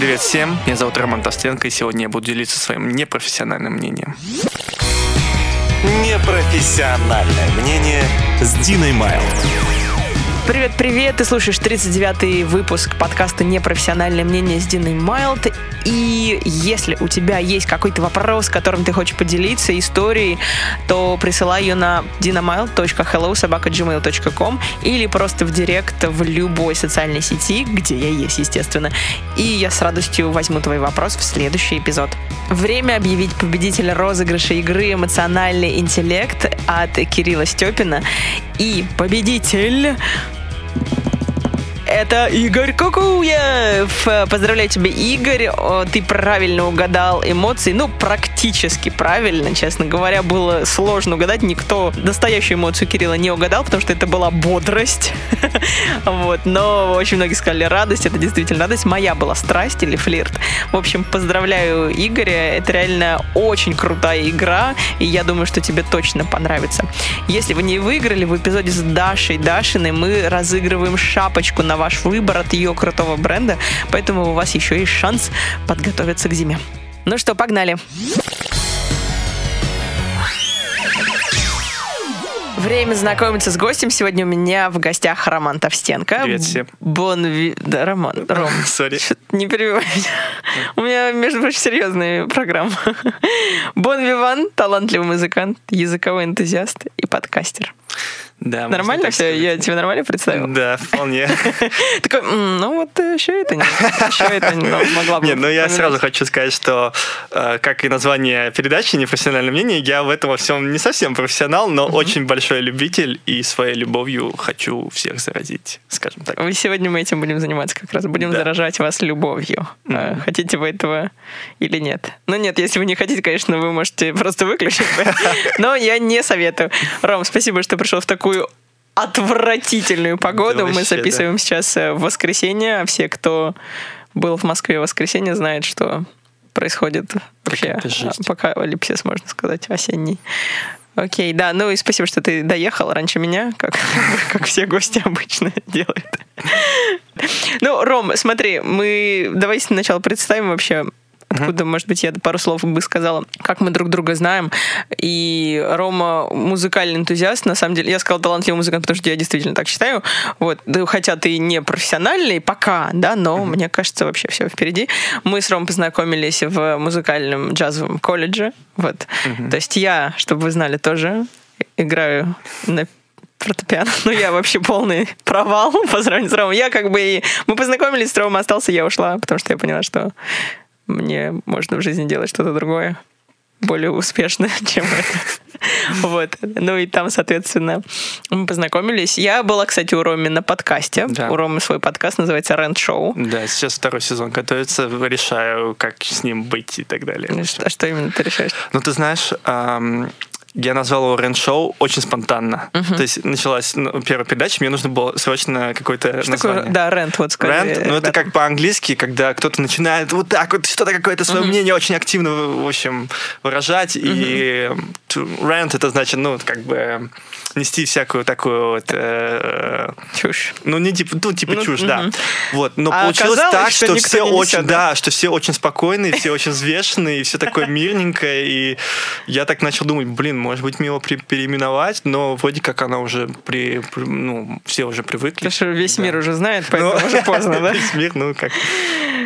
Привет всем, меня зовут Роман Тостенко, и сегодня я буду делиться своим непрофессиональным мнением. Непрофессиональное мнение с Диной Майл. Привет-привет, ты слушаешь 39-й выпуск подкаста «Непрофессиональное мнение» с Диной Майлд. И если у тебя есть какой-то вопрос, которым ты хочешь поделиться, историей, то присылай ее на dinamild.hellosobaka.gmail.com или просто в директ в любой социальной сети, где я есть, естественно. И я с радостью возьму твой вопрос в следующий эпизод. Время объявить победителя розыгрыша игры «Эмоциональный интеллект» от Кирилла Степина. И победитель Thank you. Это Игорь Кукуев. Поздравляю тебя, Игорь. Ты правильно угадал эмоции. Ну, практически правильно, честно говоря. Было сложно угадать. Никто настоящую эмоцию Кирилла не угадал, потому что это была бодрость. Вот. Но очень многие сказали радость. Это действительно радость. Моя была страсть или флирт. В общем, поздравляю Игоря. Это реально очень крутая игра. И я думаю, что тебе точно понравится. Если вы не выиграли, в эпизоде с Дашей Дашиной мы разыгрываем шапочку на ваш выбор от ее крутого бренда, поэтому у вас еще есть шанс подготовиться к зиме. Ну что, погнали! Время знакомиться с гостем. Сегодня у меня в гостях Роман Товстенко. Привет всем. Бон Ви... Да, Роман. Ром. Sorry. Не перебивай меня. У меня, между прочим, серьезная программа. Бон Виван, талантливый музыкант, языковой энтузиаст и подкастер. Да, Нормально все? Я тебе нормально представил? Да, вполне. Такой, «М, ну вот еще это не, еще это не могла бы. Нет, ну я упомянуть». сразу хочу сказать, что э, как и название передачи «Непрофессиональное мнение», я в этом во всем не совсем профессионал, но очень большой любитель и своей любовью хочу всех заразить, скажем так. Вы сегодня мы этим будем заниматься как раз. Будем заражать вас любовью. Э, Хотите вы этого или нет? Ну нет, если вы не хотите, конечно, вы можете просто выключить. Но я не советую. Ром, спасибо, что пришел в такую отвратительную погоду. Да Мы вообще, записываем сейчас э, в воскресенье. а Все, кто был в Москве в воскресенье, знают, что происходит вообще апокалипсис, можно сказать, осенний. Окей, да, ну и спасибо, что ты доехал раньше меня, как, как все гости обычно делают. Ну, Ром, смотри, мы давай сначала представим вообще, откуда, может быть, я пару слов бы сказала, как мы друг друга знаем. И Рома музыкальный энтузиаст, на самом деле, я сказала талантливый музыкант, потому что я действительно так считаю. Вот, хотя ты не профессиональный пока, да, но мне кажется, вообще все впереди. Мы с Ромой познакомились в музыкальном джазовом колледже. Вот. То есть я, чтобы вы знали, тоже играю на фортепиано. Ну, я вообще полный провал по сравнению с Ромой. Я как бы и... Мы познакомились с Ромой, остался, я ушла, потому что я поняла, что мне можно в жизни делать что-то другое более успешное, чем это. Вот. Ну и там, соответственно, мы познакомились. Я была, кстати, у Роми на подкасте. Да. У Ромы свой подкаст называется Рент Шоу. Да, сейчас второй сезон готовится, решаю, как с ним быть и так далее. Что, что именно ты решаешь? Ну, ты знаешь, ам, я назвал его Рен Шоу очень спонтанно. То есть началась ну, первая передача, мне нужно было срочно какое-то Что такое, название. да, Рент, вот скажи. Рент, ну это как по-английски, когда кто-то начинает вот так вот что-то какое-то свое мнение очень активно, в общем, выражать. И to rant это значит, ну, как бы нести всякую такую вот, э, Чушь. ну, не типа, ну, типа Ну, чушь, да. мгм. Вот, но А получилось так, что что, все очень, да? да, что все очень спокойные, все очень взвешенные, и все такое мирненькое, и я так начал думать, блин, может быть, его при- переименовать, но вроде как она уже при, при- ну, все уже привыкли. Потому что весь Да. мир уже знает, поэтому Ну, уже поздно, да? Весь мир, ну, как...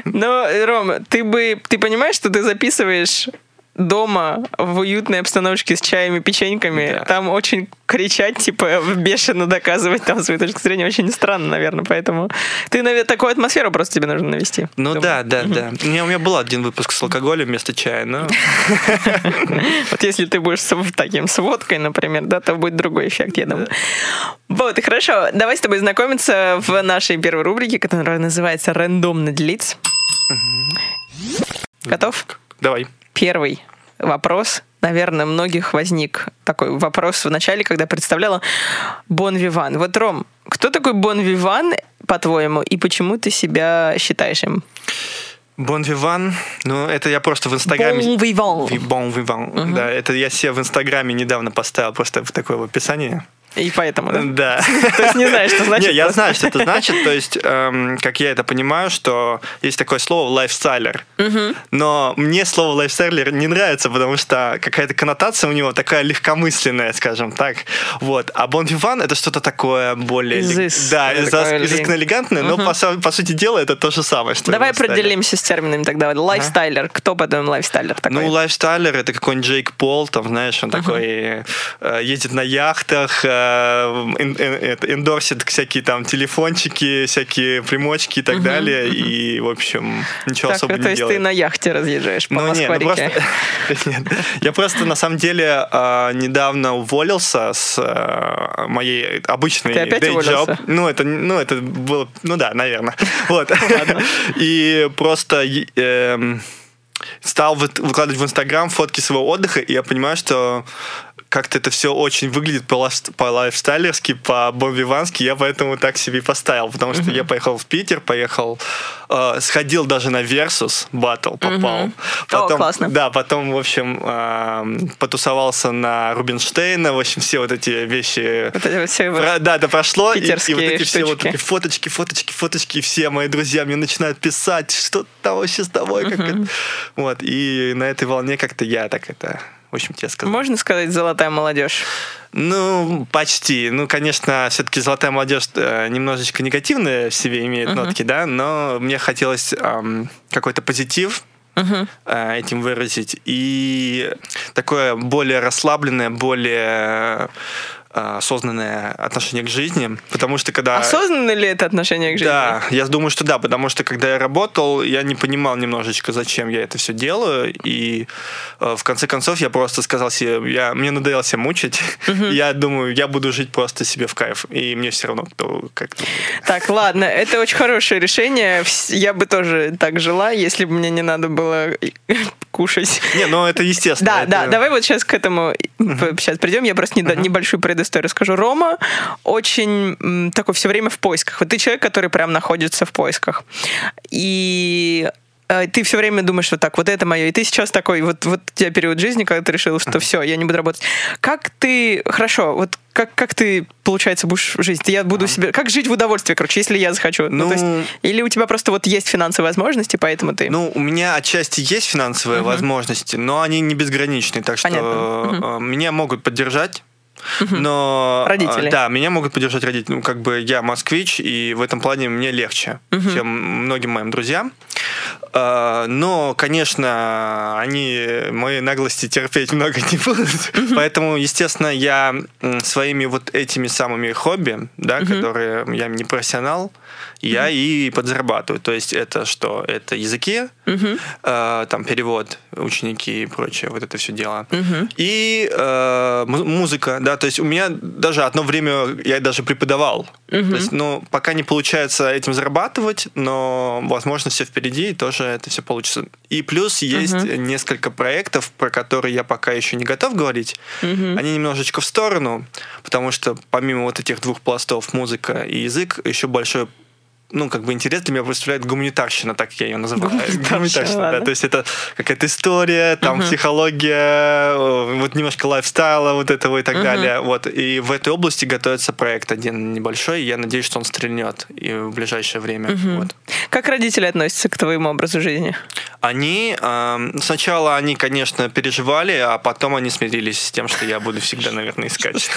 Но, Ром, ты бы, ты понимаешь, что ты записываешь дома в уютной обстановочке с чаем и печеньками, Да. там очень кричать, типа, бешено доказывать там свою точку зрения очень странно, наверное, поэтому ты, наверное, такую атмосферу просто тебе нужно навести. Ну Думаю. да, да, да. У меня, у меня был один выпуск с алкоголем вместо чая, но... Вот если ты будешь с таким с водкой, например, да, то будет другой эффект, я думаю. Вот, и хорошо, давай с тобой знакомиться в нашей первой рубрике, которая называется «Рандомно лиц». Готов? Давай. Первый вопрос. Наверное, многих возник такой вопрос в начале, когда представляла Бон Виван. Вот, Ром, кто такой Бон Виван, по-твоему, и почему ты себя считаешь им? Бон Виван, ну это я просто в Инстаграме... Бон Виван. Ви- Бон Виван, да, это я себе в Инстаграме недавно поставил просто в такое в описание. И поэтому, да? Да. То есть не знаешь, что значит? Не, я знаю, что это значит. То есть, эм, как я это понимаю, что есть такое слово лайфстайлер. Но мне слово лайфстайлер не нравится, потому что какая-то коннотация у него такая легкомысленная, скажем так. Вот. А Bon Vivant это что-то такое более... Да, изысканно элегантное, но по, сути дела это то же самое, что Давай определимся с терминами тогда. Lifestyler. Кто, по-твоему, лайфстайлер такой? Ну, lifestyler это какой-нибудь Джейк Пол, там, знаешь, он такой э, едет на яхтах, э, endorse ит всякие там телефончики, всякие примочки и так далее, и, в общем, ничего так, особо то не есть делает. ты на яхте разъезжаешь по Ну, ну Москва-реке. Я просто, на самом деле, э, недавно уволился с э, моей обычной day. Ну, это, ну, это было... Ну да, наверное. Вот. И просто... эм, стал вы- выкладывать в Инстаграм фотки своего отдыха, и я понимаю, что как-то это все очень выглядит по-лайф- по-лайфстайлерски, по-бомбивански, я поэтому так себе и поставил, потому что я поехал в Питер, поехал, э, сходил даже на Versus Battle, попал. О, классно. Да, потом, в общем, э, потусовался на Рубинштейна, в общем, все вот эти вещи Вот эти все Про- да, это прошло, и, и вот эти все вот штучки. эти фоточки, фоточки, фоточки, и все мои друзья мне начинают писать, что там вообще с тобой, как это. Вот, и на этой волне как-то я так это, в общем, тебе сказал. Можно сказать золотая молодежь? Ну, почти. Ну, конечно, все-таки золотая молодежь э, немножечко негативные в себе имеет нотки, да, но мне хотелось ам, какой-то позитив э, этим выразить. И такое более расслабленное, более осознанное отношение к жизни. Потому что когда... Осознанно ли это отношение к жизни? Да, я думаю, что да, потому что когда я работал, я не понимал немножечко, зачем я это все делаю, и э, в конце концов я просто сказал себе, я, мне надоело себя мучить, я думаю, я буду жить просто себе в кайф, и мне все равно, кто как Так, ладно, это очень хорошее решение. Я бы тоже так жила, если бы мне не надо было кушать. Не, ну это естественно. Да, это- да, давай вот сейчас к этому сейчас придем. Я просто недо- небольшую предысторию расскажу. Рома очень такой все время в поисках. Вот ты человек, который прям находится в поисках. И ты все время думаешь вот так, вот это мое, и ты сейчас такой, вот, вот у тебя период жизни, когда ты решил, что все, я не буду работать. Как ты, хорошо, вот как, как ты, получается, будешь жить? Я буду себе... Как жить в удовольствии, короче, если я захочу? Ну, то есть, Ну- или у тебя просто вот есть финансовые возможности, поэтому ты... Ну, у меня отчасти есть финансовые возможности, но они не безграничные, так что Понятно. э, меня могут поддержать. Но Родители. э, да, меня могут поддержать родители. Ну, как бы я москвич, и в этом плане мне легче, чем многим моим друзьям. Э, Но, конечно, они моей наглости терпеть много не будут. Поэтому, естественно, я своими вот этими самыми хобби, да, которые я не профессионал, я и подзарабатываю. То есть это что? Это языки, э, там перевод, ученики и прочее, вот это все дело. И э, му- музыка, да, то есть у меня даже одно время я даже преподавал. То есть, ну, пока не получается этим зарабатывать, но, возможно, все впереди, и тоже это все получится. И плюс есть несколько проектов, про которые я пока еще не готов говорить. Они немножечко в сторону, потому что помимо вот этих двух пластов музыка и язык, еще большой ну, как бы интерес для меня представляет гуманитарщина, так я ее называю. Гуманитарщина, да. ладно. То есть это какая-то история, там психология, э, вот немножко лайфстайла вот этого и так далее. Вот. И в этой области готовится проект один небольшой, и я надеюсь, что он стрельнет и в ближайшее время. Вот. Как родители относятся к твоему образу жизни? Они эм, сначала они, конечно, переживали, а потом они смирились с тем, что я буду всегда, наверное, искать.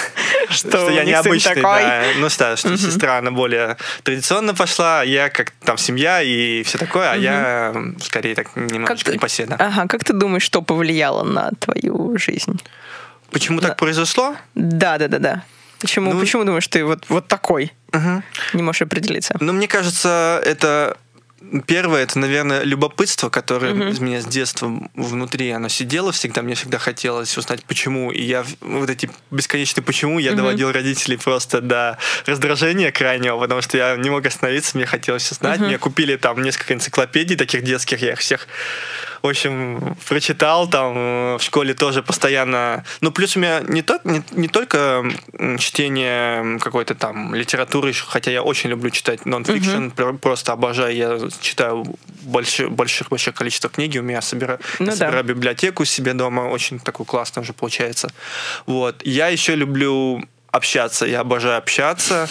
Что я необычный, да. Ну да, что сестра, она более традиционно пошла, я как там семья и все такое, а я скорее так немножечко непоседа. Ага, как ты думаешь, что повлияло на твою жизнь? Почему так произошло? Да, да, да, да. Почему, Ну- почему думаешь, ты вот, вот такой? Мгм. Не можешь определиться. Ну, мне кажется, это первое, это, наверное, любопытство, которое из меня с детства внутри, оно сидело всегда. Мне всегда хотелось узнать, почему. И я вот эти бесконечные почему я доводил родителей просто до раздражения крайнего, потому что я не мог остановиться, мне хотелось все знать. Мне купили там несколько энциклопедий таких детских, я их всех в общем, прочитал там в школе тоже постоянно. Ну, плюс у меня не, то, не, не только чтение какой-то там литературы, хотя я очень люблю читать нон-фикшн, про- просто обожаю. Я читаю большое, больших, большое количество книги, у меня собира- Ну я да. собираю библиотеку себе дома, очень такую классную уже получается. Вот. Я еще люблю общаться. Я обожаю общаться.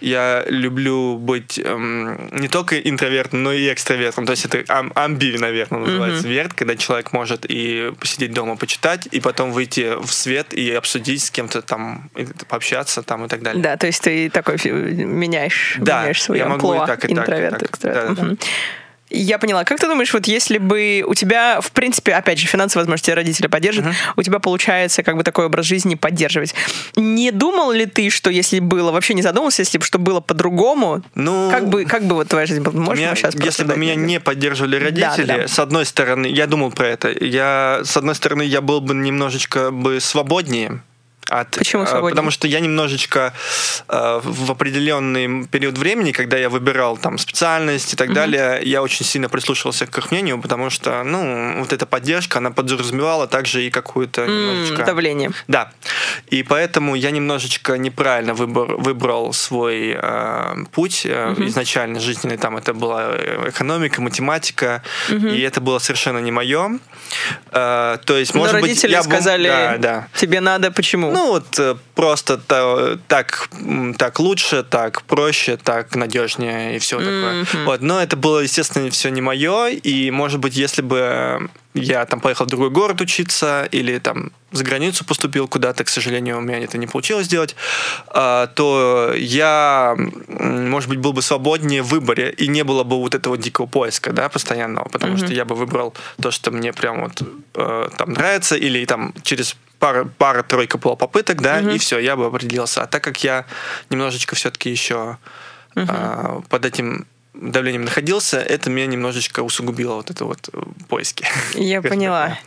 Я люблю быть эм, не только интровертом, но и экстравертом. То есть это ам- амби, наверное, называется mm-hmm. верт, когда человек может и посидеть дома, почитать, и потом выйти в свет и обсудить с кем-то там, пообщаться там и так далее. Да, то есть ты такой меняешь, да, меняешь свою я могу и так, и интроверт, так, и так. экстраверт. Да, да, да. Я поняла. Как ты думаешь, вот если бы у тебя, в принципе, опять же, финансовые возможности родители поддержат, uh-huh. у тебя получается как бы такой образ жизни поддерживать. Не думал ли ты, что если было, вообще не задумался, если бы что было по-другому, ну, как бы, как бы вот твоя жизнь была? Можно меня, сейчас Если бы меня не поддерживали родители, да, да. с одной стороны, я думал про это, я, с одной стороны, я был бы немножечко бы свободнее, от, Почему свободнее? Потому что я немножечко э, в определенный период времени, когда я выбирал там специальность и так mm-hmm. далее, я очень сильно прислушивался к их мнению, потому что, ну, вот эта поддержка, она подразумевала также и какую-то mm, давление. Да. И поэтому я немножечко неправильно выбор, выбрал свой э, путь mm-hmm. изначально жизненный. Там это была экономика, математика, mm-hmm. и это было совершенно не мое. Э, то есть, может Но родители быть, я сказали, да, да. тебе надо, почему? Ну, вот э, просто так, так лучше, так проще, так надежнее и все такое. Mm-hmm. Вот, но это было, естественно, все не мое, и, может быть, если бы я там поехал в другой город учиться или там за границу поступил куда-то, к сожалению, у меня это не получилось сделать, а, то я, может быть, был бы свободнее в выборе и не было бы вот этого дикого поиска, да, постоянного, потому mm-hmm. что я бы выбрал то, что мне прям вот э, там нравится, или там через пара, пара-тройка была попыток, да, mm-hmm. и все, я бы определился. А так как я немножечко все-таки еще mm-hmm. а, под этим давлением находился, это меня немножечко усугубило вот это вот э, поиски. Я поняла.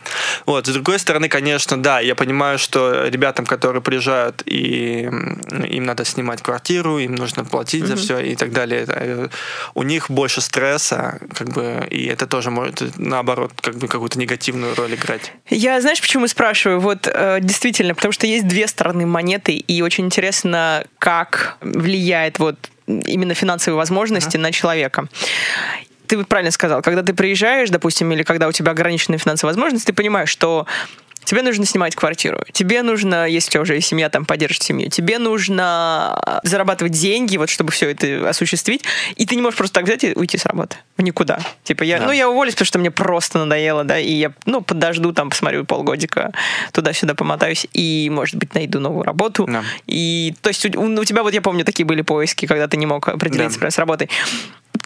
Вот, с другой стороны, конечно, да, я понимаю, что ребятам, которые приезжают, и им надо снимать квартиру, им нужно платить за все и так далее, э, у них больше стресса, как бы, и это тоже может, наоборот, как бы какую-то негативную роль играть. Я, знаешь, почему спрашиваю? Вот э, действительно, потому что есть две стороны монеты, и очень интересно, как влияет вот именно финансовые возможности uh-huh. на человека ты правильно сказал, когда ты приезжаешь, допустим, или когда у тебя ограниченные финансовые возможности, ты понимаешь, что Тебе нужно снимать квартиру. Тебе нужно, если у тебя уже семья, там поддерживать семью. Тебе нужно зарабатывать деньги, вот чтобы все это осуществить. И ты не можешь просто так взять и уйти с работы. В никуда. Типа я, да. ну я уволюсь, потому что мне просто надоело, да, и я, ну, подожду, там, посмотрю полгодика, туда-сюда помотаюсь, и, может быть, найду новую работу. Да. И, то есть у, у тебя, вот я помню, такие были поиски, когда ты не мог определиться да. с работой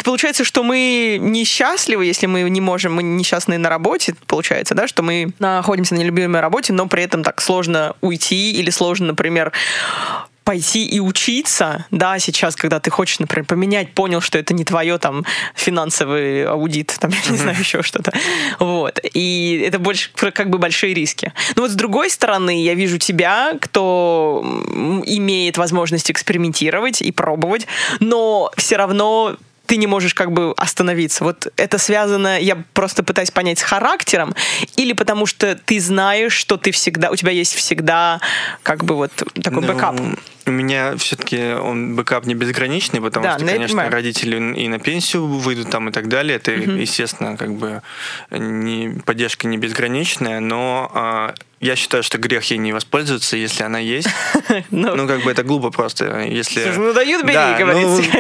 получается, что мы несчастливы, если мы не можем, мы несчастные на работе, получается, да, что мы находимся на нелюбимой работе, но при этом так сложно уйти или сложно, например, пойти и учиться, да, сейчас, когда ты хочешь, например, поменять, понял, что это не твое там финансовый аудит, там, я не знаю, еще что-то. Вот. И это больше как бы большие риски. Но вот с другой стороны, я вижу тебя, кто имеет возможность экспериментировать и пробовать, но все равно ты не можешь как бы остановиться. Вот это связано, я просто пытаюсь понять, с характером или потому что ты знаешь, что ты всегда, у тебя есть всегда как бы вот такой ну, бэкап. У меня все-таки он бэкап не безграничный, потому да, что, ну, конечно, родители и на пенсию выйдут там и так далее. Это, угу. естественно, как бы не, поддержка не безграничная, но а, я считаю, что грех ей не воспользоваться, если она есть. ну, ну, как бы это глупо просто. Если... ну дают, бери.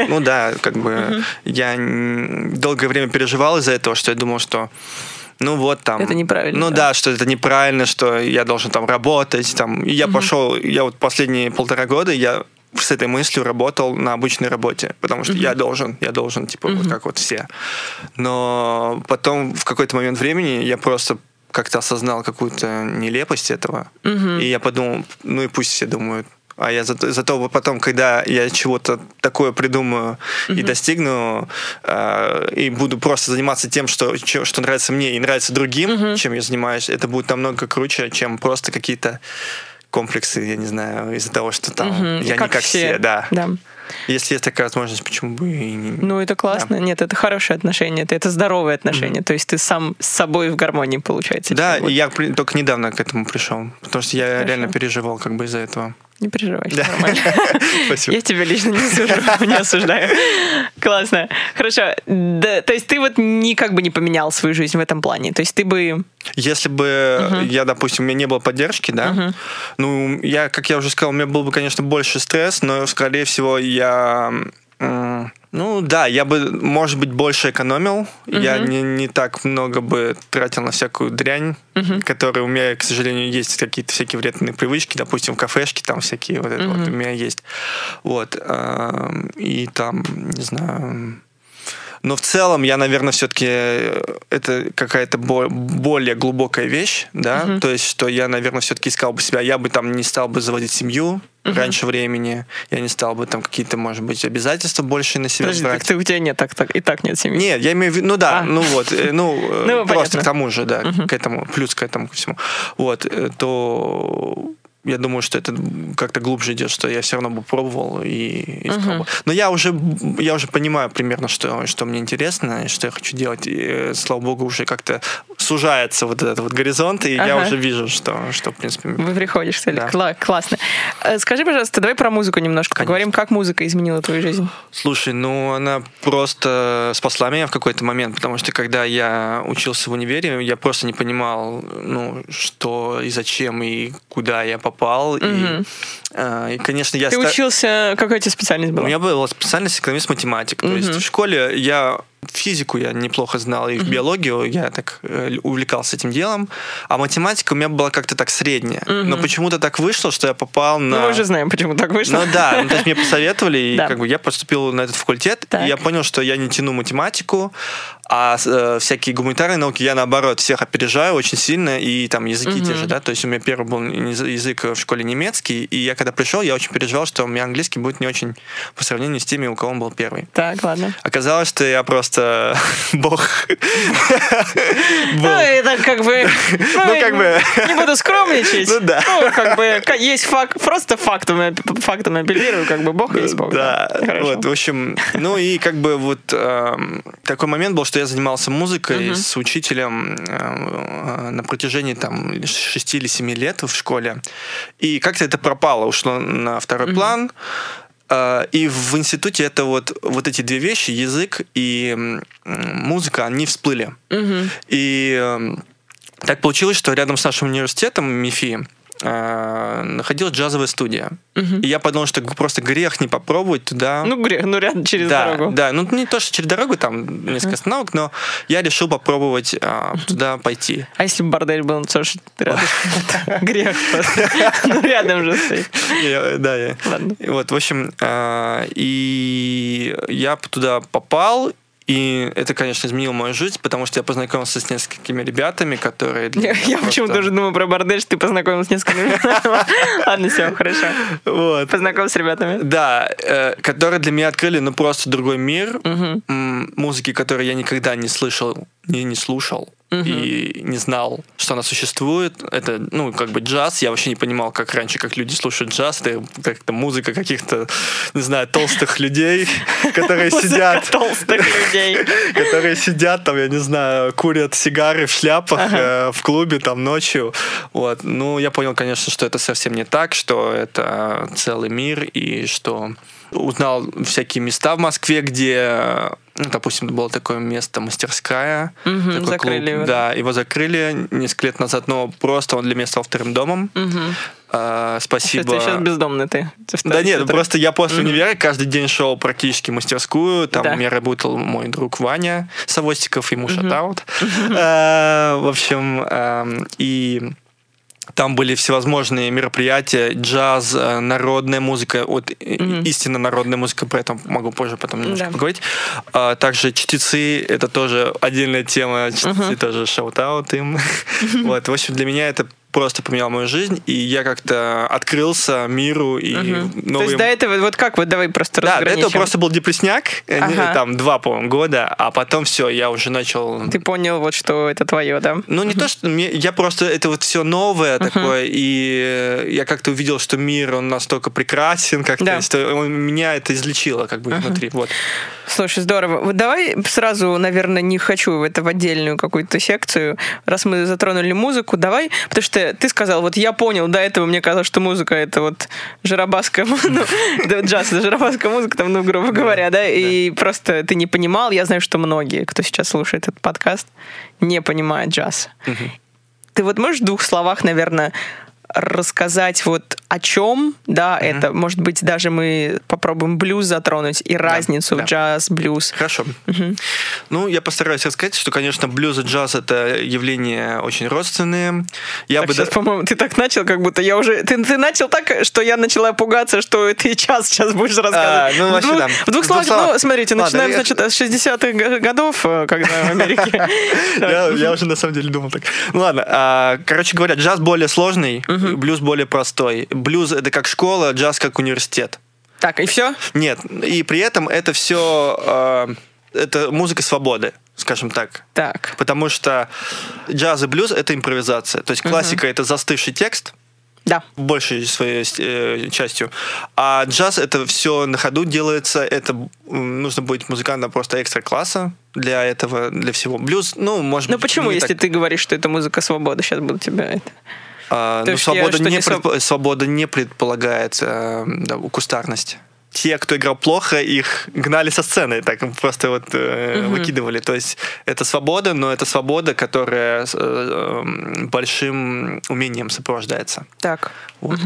Ну, ну да, как бы я долгое время переживал из-за этого, что я думал, что ну вот там. Это неправильно. Ну да. да, что это неправильно, что я должен там работать, там. И я угу. пошел, я вот последние полтора года я с этой мыслью работал на обычной работе, потому что uh я должен, я должен, типа, uh вот как вот все. Но потом в какой-то момент времени я просто как-то осознал какую-то нелепость этого, uh и я подумал, ну и пусть все думают, а я зато, зато потом, когда я чего-то такое придумаю mm-hmm. и достигну, э, и буду просто заниматься тем, что, что нравится мне и нравится другим, mm-hmm. чем я занимаюсь, это будет намного круче, чем просто какие-то комплексы, я не знаю, из-за того, что там mm-hmm. я как не как все, все да. да. Если есть такая возможность, почему бы и не... Ну, это классно. Да. Нет, это хорошее отношение, это, это здоровое отношение. Mm-hmm. То есть ты сам с собой в гармонии, получается. Да, и я только недавно к этому пришел, потому что я Хорошо. реально переживал как бы из-за этого. Не переживай, всё нормально. Спасибо. Я тебя лично не сужу, не осуждаю. Классно. Хорошо. Да, то есть ты вот ни как бы не поменял свою жизнь в этом плане. То есть ты бы... Если бы я, допустим, у меня не было поддержки, да, ну, я, как я уже сказал, у меня был бы, конечно, больше стресс, но, скорее всего, я... м, Ну да, я бы, может быть, больше экономил. Я не, не так много бы тратил на всякую дрянь, которая у меня, к сожалению, есть какие-то всякие вредные привычки, допустим, в кафешке там всякие вот это вот у меня есть. Вот. эм, И там, не знаю, но в целом я, наверное, все-таки это какая-то бо- более глубокая вещь, да, то есть что я, наверное, все-таки искал бы себя, я бы там не стал бы заводить семью раньше времени, я не стал бы там какие-то, может быть, обязательства больше на себя Подожди, брать. так ты, у тебя нет, так, так, и так нет семьи. Нет, я имею в виду, ну да, А. ну вот, э, ну, э, Ну, просто понятно. к тому же, да, к этому, плюс к этому ко всему. Вот, э, то я думаю, что это как-то глубже идет, что я все равно бы пробовал и искал бы. Но я уже, я уже понимаю примерно, что, что мне интересно, и что я хочу делать. И, э, слава богу, уже как-то сужается вот этот вот горизонт, и я Ага. уже вижу, что, что в принципе... Вы приходишь, что ли? Да. Кла- классно. Э, Скажи, пожалуйста, давай про музыку немножко Конечно. поговорим. Как музыка изменила твою жизнь? Слушай, ну она просто спасла меня в какой-то момент, потому что когда я учился в универе, я просто не понимал, ну, что и зачем, и куда я попал. И, э, и, конечно, я... Ты ста- учился... Какая у тебя специальность У была? меня была специальность экономист-математик. То есть в школе я физику я неплохо знал, и в биологию я так э, увлекался этим делом, а математика у меня была как-то так средняя. Но почему-то так вышло, что я попал на... Ну, мы уже знаем, почему так вышло. Ну да, ну, то есть мне посоветовали, и как бы я поступил на этот факультет, и я понял, что я не тяну математику, а э, всякие гуманитарные науки я наоборот всех опережаю очень сильно, и там языки те же, да, то есть у меня первый был язы- язык в школе немецкий, и я когда пришел, я очень переживал, что у меня английский будет не очень по сравнению с теми, у кого он был первый. Так, ладно. Оказалось, что я просто бог. Ну, это как бы... Ну, как бы- Не буду скромничать. Ну, да. Ну, как бы, есть факт, просто фактами, фактами апеллирую, как бы бог есть бог. Да, вот, в общем, ну и как бы вот эм, такой момент был, что я занимался музыкой с учителем э, на протяжении там 6 или 7 лет в школе. И как-то это пропало, ушло на второй план. Э, И в институте это вот, вот эти две вещи, язык и музыка, они всплыли. И эм, так получилось, что рядом с нашим университетом МИФИ находилась джазовая студия. И я подумал, что просто грех не попробовать туда. Ну, грех, ну рядом через да, дорогу. да, ну не то, что через дорогу, там несколько остановок, но я решил попробовать а, туда пойти. А если бы бордель был, ну, что рядом. Грех просто. Ну, рядом же стоит. Да, я. Вот, в общем, а, и я туда попал, и это, конечно, изменило мою жизнь, потому что я познакомился с несколькими ребятами, которые... для Я, просто- почему-то уже думаю про бордель, что ты познакомился с несколькими Ладно, все, хорошо. Вот. Познакомился с ребятами. Да, э, которые для меня открыли, ну, просто другой мир. Музыки, которые я никогда не слышал, не, не слушал. И не знал, что она существует. Это, ну, как бы джаз. Я вообще не понимал, как раньше, как люди слушают джаз. Это как-то музыка каких-то, не знаю, толстых людей, которые сидят толстых людей. которые сидят там, я не знаю, курят сигары в шляпах э, в клубе там ночью. Вот. Ну, я понял, конечно, что это совсем не так, что это целый мир и что узнал всякие места в Москве, где, допустим, было такое место мастерская. Мгм, такой закрыли клуб. его, да. Его закрыли несколько лет назад, но просто он для меня стал вторым домом. А, Что спасибо. ты сейчас бездомный ты. Да нет, ну просто я после универа каждый день шел практически в мастерскую. Там Да. у меня работал мой друг Ваня Савостиков, ему shout-out. Э, В общем, эм, и там были всевозможные мероприятия, джаз, э, народная музыка, вот и- истинно народная музыка, про это могу позже потом немножко Да. поговорить. А также чтецы, это тоже отдельная тема, чтецы тоже shout-out им. Вот, в общем, для меня это просто поменяло мою жизнь, и я как-то открылся миру и То новым... есть до этого, вот как вот, давай просто Да, до этого просто был депресняк, э, Ага. там два, по-моему, года, а потом все, я уже начал Ты понял, вот что это твое, да? ну, не то, что мне, я просто, это вот все новое такое, и я как-то увидел, что мир, он настолько прекрасен, как-то, Да. что он- меня это излечило, как бы, внутри, вот. Слушай, здорово. Вот давай сразу, наверное, не хочу это в отдельную какую-то секцию, раз мы затронули музыку, давай, потому что ты сказал, вот я понял, до этого мне казалось, что музыка это вот жарабаская, ну, джаз, это жарабаская музыка, там, ну, грубо говоря, да, и просто ты не понимал, я знаю, что многие, кто сейчас слушает этот подкаст, не понимают джаз. Ты вот можешь в двух словах, наверное, рассказать вот о чем, да, Мгм. это, может быть, даже мы попробуем блюз затронуть и разницу да. в джаз, блюз. Хорошо. Ну, я постараюсь рассказать, что, конечно, блюз и джаз — это явления очень родственные. Я Так, бы... сейчас, да- по-моему, ты так начал, как будто я уже... Ты, ты начал так, что я начала пугаться, что ты час сейчас будешь рассказывать. ну, в, вообще, двух, да. в двух В словах, ну, смотрите, Ладно, начинаем, я- значит, с 60-х г- годов, э, когда в Америке. Я, я уже на самом деле думал так. Ну ладно, а, короче говоря, джаз более сложный, блюз более простой. Блюз это как школа, джаз как университет. Так, и все? Нет, и при этом это все это музыка свободы, скажем так. Так. Потому что джаз и блюз это импровизация. То есть классика это застывший текст, Да. большей своей э, частью. А джаз это все на ходу делается, это нужно быть музыкантом просто экстра класса для этого, для всего. Блюз, ну, может Ну быть, почему, не если так- ты говоришь, что это музыка свободы, сейчас буду тебя это... А, То ну, свобода, я не предпо- свобода не предполагает э, да, кустарность. Те, кто играл плохо, их гнали со сцены, так просто вот э, выкидывали. То есть это свобода, но это свобода, которая с, э, э, большим умением сопровождается. Так. Вот.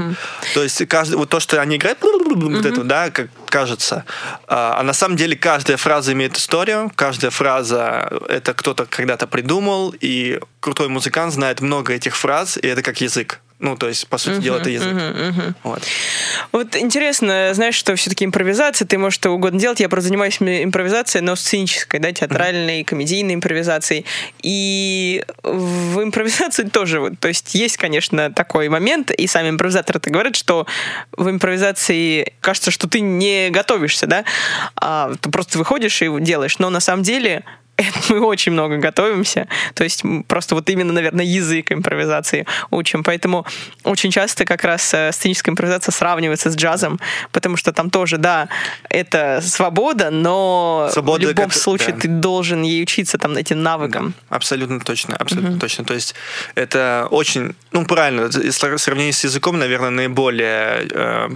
То есть каждый, вот то, что они играют, вот это, да, как кажется, а, а на самом деле каждая фраза имеет историю, каждая фраза это кто-то когда-то придумал, и крутой музыкант знает много этих фраз, и это как язык. Ну, то есть, по сути дела, это язык. Вот. Вот интересно, знаешь, что все-таки импровизация, ты можешь что угодно делать. Я просто занимаюсь импровизацией, но сценической, да, театральной, комедийной импровизацией. И в импровизации тоже, вот, то есть есть, конечно, такой момент, и сами импровизаторы это говорят, что в импровизации кажется, что ты не готовишься, да, а ты просто выходишь и делаешь. Но на самом деле мы очень много готовимся. То есть просто вот именно, наверное, язык импровизации учим. Поэтому очень часто как раз э, сценическая импровизация сравнивается с джазом, потому что там тоже, да, это свобода, но Свобода в любом как- случае да. ты должен ей учиться там этим навыкам. Абсолютно точно, абсолютно точно. То есть это очень, ну правильно, сравнение с языком, наверное, наиболее э,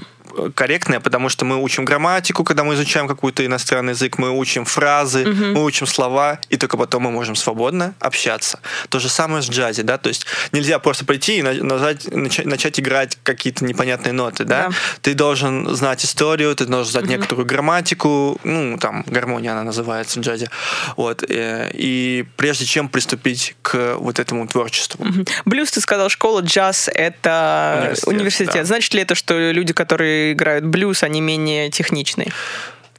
корректное, потому что мы учим грамматику, когда мы изучаем какой-то иностранный язык, мы учим фразы, мы учим слова, и только потом мы можем свободно общаться. То же самое с джази, да, то есть нельзя просто прийти и на- нажать- начать, начать играть какие-то непонятные ноты, да? Да. Ты должен знать историю, ты должен знать некоторую грамматику, ну, там, гармония она называется в джазе, вот, э, и прежде чем приступить к вот этому творчеству. Мгм. Блюз, ты сказал, школа, джаз — это Университет, университет. да. Значит ли это, что люди, которые играют блюз, они менее техничные?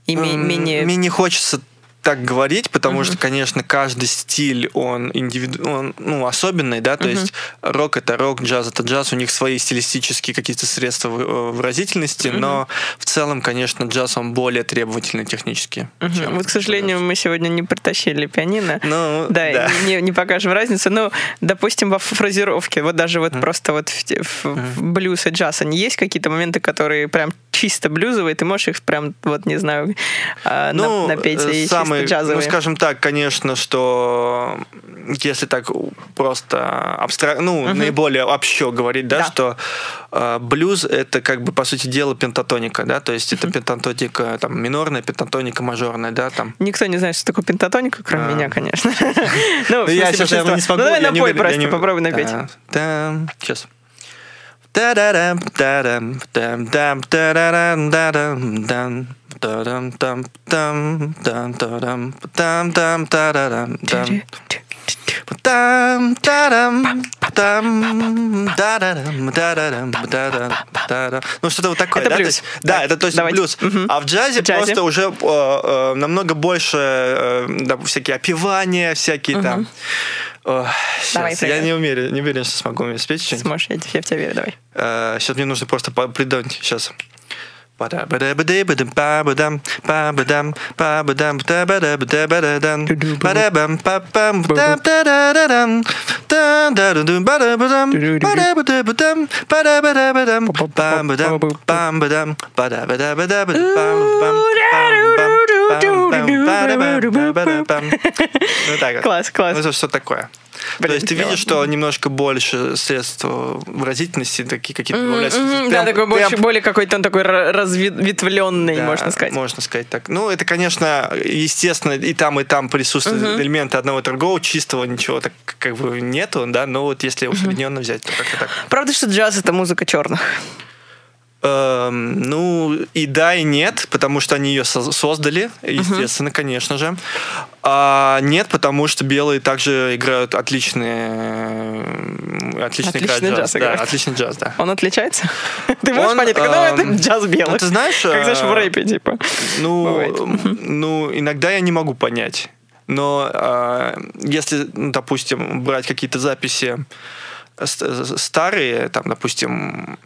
И менее... Мне не хочется так говорить, потому что, конечно, каждый стиль, он, индивиду... он ну, особенный, да, то есть рок это рок, джаз это джаз, у них свои стилистические какие-то средства э, выразительности, но в целом, конечно, джаз, он более требовательный технически. Чем Вот, к сожалению, мы сегодня не притащили пианино. Ну, Да, да. Не, не покажем разницу. Ну, допустим, во фразировке, вот даже вот просто вот в, в- в блюз и джаз, они есть какие-то моменты, которые прям чисто блюзовые, ты можешь их прям, вот, не знаю, а, на- Ну, напеть э, и самый, чисто джазовые. ну, скажем так, конечно, что если так просто абстрак... ну, наиболее общо говорить, да, Да. что э, блюз это как бы, по сути дела, пентатоника, да, то есть это пентатоника там минорная, пентатоника мажорная, да, там. Никто не знает, что такое пентатоника, кроме А. меня, конечно. Ну, в я сейчас не смогу. Ну, давай напой просто, попробуй напеть. Сейчас. Ну, что-то вот такое. Это да, то есть- Да, Так, это точно давайте. блюз. Мгм. А в джазе В джазе. просто уже э, э, намного больше э, да, всякие опевания, всякие там. Давай, я не уверен, не уверен, что смогу мне спеть что-нибудь. Сможешь, я, я в тебя верю, давай. сейчас мне нужно просто придумать. Сейчас. Ба-да-ба-да-ба-да-ба-дам, Ну, так. Класс, класс. Ну, это что такое. То Блин, есть ты видишь, что немножко больше средств выразительности, такие какие-то добавляются. Прям- Да, такой больше, более какой-то он такой ра- разветвленный, Да, можно сказать. Можно сказать так. Ну, это, конечно, естественно, и там, и там присутствуют элементы одного и другого, чистого ничего так как бы нету, да, но вот если усредненно взять, то как-то так. Правда, что джаз это музыка черных. Эм, ну, и да, и нет, потому что они ее со- создали, естественно, конечно же. А нет, потому что белые также играют отличные, играют Отличный джаз. джаз да, играют. отличный джаз, да. Он отличается? Ты можешь Он, понять, такой, ну, это эм, джаз белых. ну, ты знаешь, Как знаешь, в э, рэпе, типа. Ну, ну, иногда я не могу понять. Но а, если, ну, допустим, брать какие-то записи старые, там, допустим,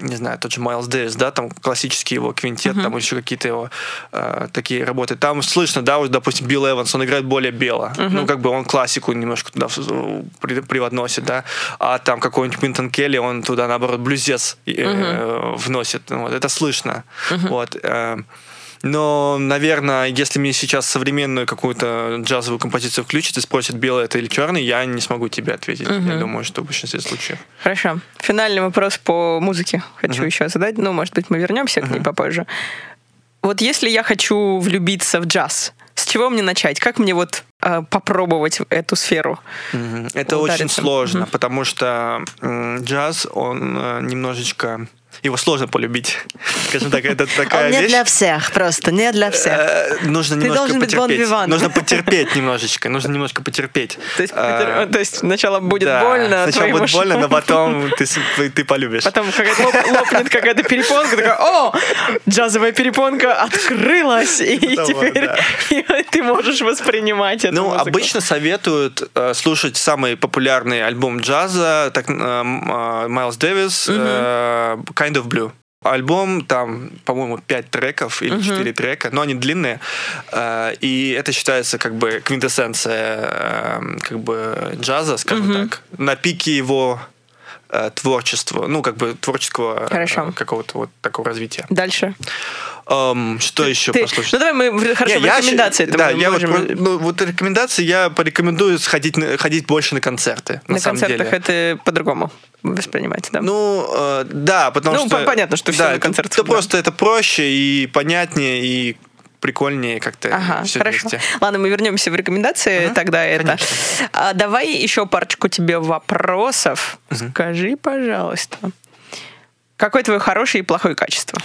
не знаю, тот же Майлз Дэвис, да, там классический его квинтет, там еще какие-то его а, такие работы. Там слышно, да, вот, допустим, Билл Эванс, он играет более бело. Ну, как бы он классику немножко туда в- при- привносит, да. А там какой-нибудь Минтон Келли, он туда, наоборот, блюзец э, вносит. Вот, это слышно. Вот. э, но, наверное, если мне сейчас современную какую-то джазовую композицию включат и спросят, белый это или черный, я не смогу тебе ответить. Я думаю, что в большинстве случаев. Хорошо. Финальный вопрос по музыке хочу еще задать. Ну, может быть, мы вернемся к ней попозже. Вот если я хочу влюбиться в джаз, с чего мне начать? Как мне вот э, попробовать эту сферу? Мгм. Это Удариться. очень сложно, потому что м, джаз, он э, немножечко... Его сложно полюбить. Скажем так, это такая вещь. всех, просто не для Э, Нужно немножко потерпеть. Нужно потерпеть немножечко. Нужно немножко потерпеть. То есть, А, Питер, то есть сначала будет да, больно, Сначала будет больно, но потом ты, полюбишь. Потом какая-то лоп- лопнет какая-то перепонка, такая, о, джазовая перепонка открылась, и Типа того, теперь да. ты можешь воспринимать эту Ну, музыку. обычно советуют э, слушать самый популярный альбом джаза, так, э, Майлз Дэвис, э, Kind of Blue. Альбом, там, по-моему, 5 треков или 4 трека, но они длинные, э, и это считается как бы квинтэссенция э, как бы джаза, скажем так, на пике его э, творчества, ну, как бы творческого э, какого-то вот такого развития. Дальше. Эм, что еще Ты- послушать? Ну, давай мы хорошо Не, я рекомендации. это Да, я вот, можем- про- ну, вот рекомендации я порекомендую сходить, на- ходить больше на концерты. На, на самом концертах деле. это по-другому воспринимается, да? Ну, э, да, потому Ну, что... по- понятно, что да, на это- концертах, Это да. просто это проще и понятнее, и прикольнее как-то Ага, все хорошо. вместе. Ладно, мы вернемся в рекомендации тогда это. А, давай еще парочку тебе вопросов. Скажи, пожалуйста, какое твое хорошее и плохое качество?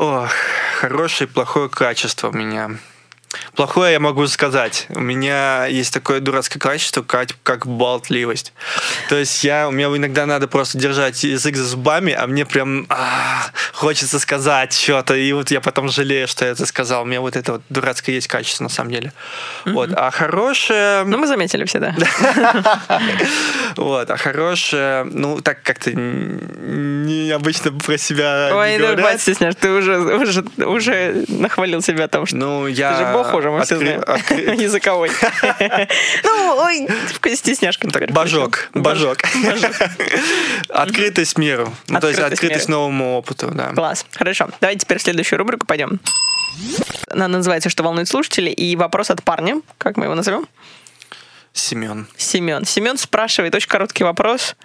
Ох, хорошее и плохое качество у меня. Плохое я могу сказать. У меня есть такое дурацкое качество, как, как болтливость. То есть я, у меня иногда надо просто держать язык за зубами, а мне прям а, хочется сказать что-то, и вот я потом жалею, что я это сказал. У меня вот это вот дурацкое есть качество на самом деле. Вот. А хорошее... Ну, мы заметили все, да. Вот, а хорошее, ну, так как-то необычно про себя Ой, ну, стесняешься. Ты уже, нахвалил себя о том, что Ну, я... ты же бог уже, мы Языковой. Ну, ой, стесняшка. Божок, божок. Открытость миру. Ну, то есть Открытость новому опыту, да. Класс. Хорошо. Давайте теперь в следующую рубрику пойдем. Она называется «Что волнует слушателей?» и вопрос от парня. Как мы его назовем? Семен. Семен. Семен спрашивает очень короткий вопрос,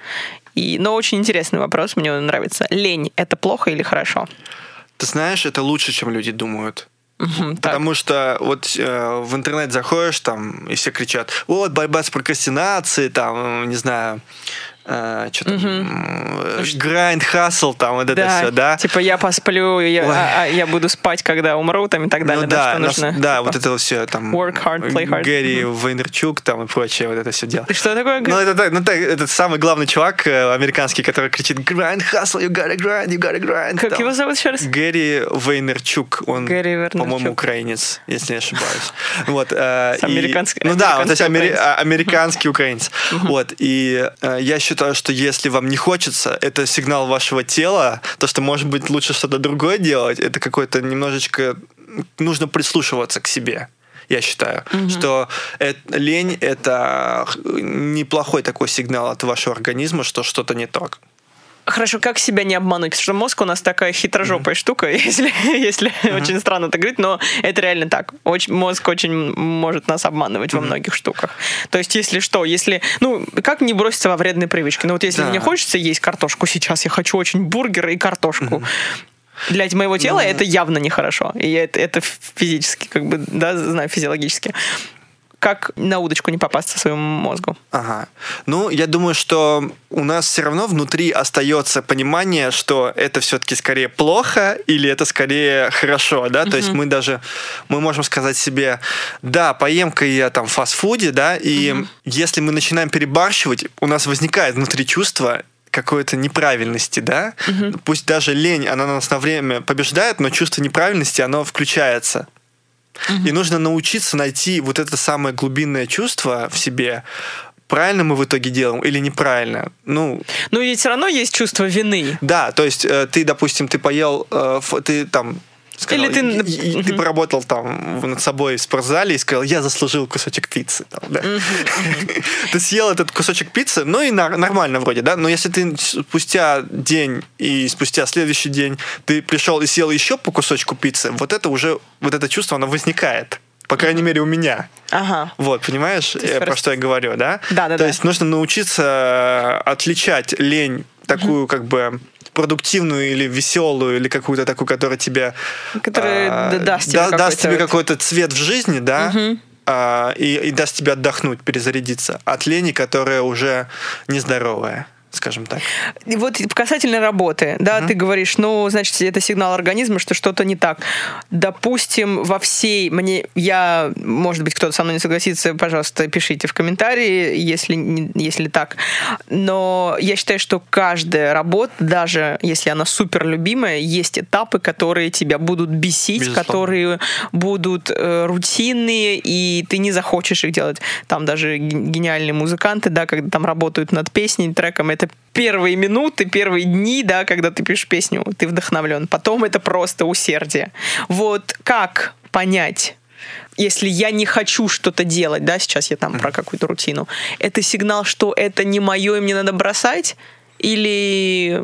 и, но очень интересный вопрос, мне он нравится. Лень – это плохо или хорошо? Ты знаешь, это лучше, чем люди думают. Мгм, так. Потому что вот э, в интернет заходишь там, и все кричат, вот, борьба с прокрастинацией, там, э, не знаю, что там, грайнд, хасл, там, вот это все, да? Типа я посплю, я, Ой. а- а я буду спать, когда умру, там и так далее. ну да, да, нас- нужно, да, типа. вот это все там. Work hard, play hard. Гэри Вайнерчук там и прочее, вот это все дело. Что такое? Ну, это, ну, так, этот самый главный чувак э, американский, который кричит grind, hustle, you gotta grind, you gotta grind. как там. его зовут еще раз? Гэри Вейнерчук, он, Вейнерчук. по-моему, украинец, если не ошибаюсь. Вот, э, американской- Ну да, то есть американский а- американский украинец. Вот, и э, я считаю, что если вам не хочется, это сигнал вашего тела, то, что, может быть, лучше что-то другое делать, это какой-то немножечко... Нужно прислушиваться к себе. Я считаю, что э- лень это неплохой такой сигнал от вашего организма, что что-то не так. Хорошо, как себя не обмануть? Потому что мозг у нас такая хитрожопая штука, если, если очень странно это говорить, но это реально так. Очень, мозг очень может нас обманывать во многих штуках. То есть, если что, если... Ну, как не броситься во вредные привычки? Ну, вот если Да. мне хочется есть картошку сейчас, я хочу очень бургер и картошку. Для моего тела Ну. это явно нехорошо. И я это, это физически, как бы, да, знаю, физиологически. Как на удочку не попасться своему мозгу? Ага. Ну, я думаю, что у нас все равно внутри остается понимание, что это все-таки скорее плохо или это скорее хорошо, да, то есть мы даже, мы можем сказать себе, да, поем-ка я там в фастфуде, да, и если мы начинаем перебарщивать, у нас возникает внутри чувство какой-то неправильности, да, пусть даже лень, она нас на время побеждает, но чувство неправильности, оно включается. И нужно научиться найти вот это самое глубинное чувство в себе. Правильно мы в итоге делаем или неправильно? Ну, Ну, ведь все равно есть чувство вины. да, то есть э, ты, допустим, ты поел, э, ты там сказал, Или ты- ты поработал там над собой в спортзале и сказал, я заслужил кусочек пиццы. там, да. Ты съел этот кусочек пиццы, ну и нормально вроде, да, но если ты спустя день и спустя следующий день ты пришел и съел еще по кусочку пиццы, вот это уже, вот это чувство, оно возникает. По крайней мере, у меня. Ага. Вот, понимаешь, есть э, про что я говорю, да? Да, да, То да. есть нужно научиться отличать лень такую как бы продуктивную или веселую, или какую-то такую, которая тебе... Которая а, даст тебе да- даст какой-то тебе вот- какой-то цвет в жизни, да, а, и, и даст тебе отдохнуть, перезарядиться от лени, которая уже нездоровая, скажем так. И вот касательно работы, да, ты говоришь, ну, значит, это сигнал организма, что что-то не так. Допустим, во всей мне, я, может быть, кто-то со мной не согласится, пожалуйста, пишите в комментарии, если, если так. Но я считаю, что каждая работа, даже если она супер любимая, есть этапы, которые тебя будут бесить, Безусловно. которые будут э, рутинные, и ты не захочешь их делать. Там даже ге- гениальные музыканты, да, когда там работают над песней, треком, это первые минуты, первые дни, да, когда ты пишешь песню, ты вдохновлен. Потом это просто усердие. Вот как понять, если я не хочу что-то делать, да, сейчас я там про какую-то рутину, это сигнал, что это не мое, и мне надо бросать? Или,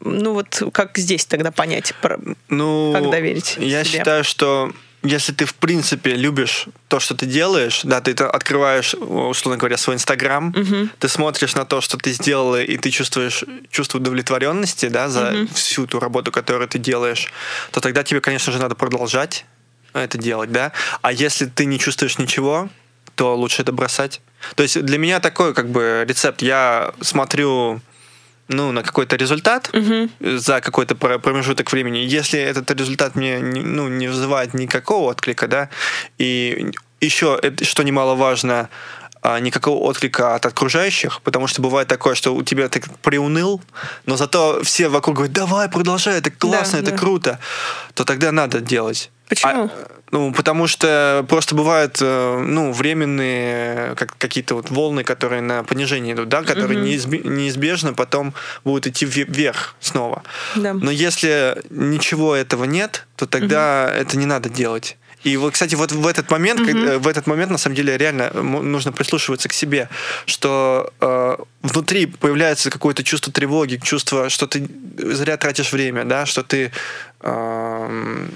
ну вот, как здесь тогда понять? про- Ну, Как доверить Я себе? считаю, что если ты в принципе любишь то, что ты делаешь, да, ты это открываешь, условно говоря, свой Инстаграм, ты смотришь на то, что ты сделала, и ты чувствуешь чувство удовлетворенности, да, за всю ту работу, которую ты делаешь, то тогда тебе, конечно же, надо продолжать это делать, да. А если ты не чувствуешь ничего, то лучше это бросать. То есть для меня такой как бы рецепт. Я смотрю ну, на какой-то результат за какой-то про- промежуток времени. Если этот результат мне не- ну, не вызывает никакого отклика, да, и еще, это, что немаловажно, никакого отклика от окружающих, потому что бывает такое, что у тебя ты приуныл, но зато все вокруг говорят, давай, продолжай, это классно, Да, это да. круто, то тогда надо делать. Почему? А, ну, потому что просто бывают, э, ну, временные как, какие-то вот волны, которые на понижение идут, да, которые неизбе- неизбежно потом будут идти ве- вверх снова. Да. Но если ничего этого нет, то тогда это не надо делать. И вот, кстати, вот в этот момент, когда- в этот момент, на самом деле, реально м- нужно прислушиваться к себе, что э, внутри появляется какое-то чувство тревоги, чувство, что ты зря тратишь время, да, что ты эм,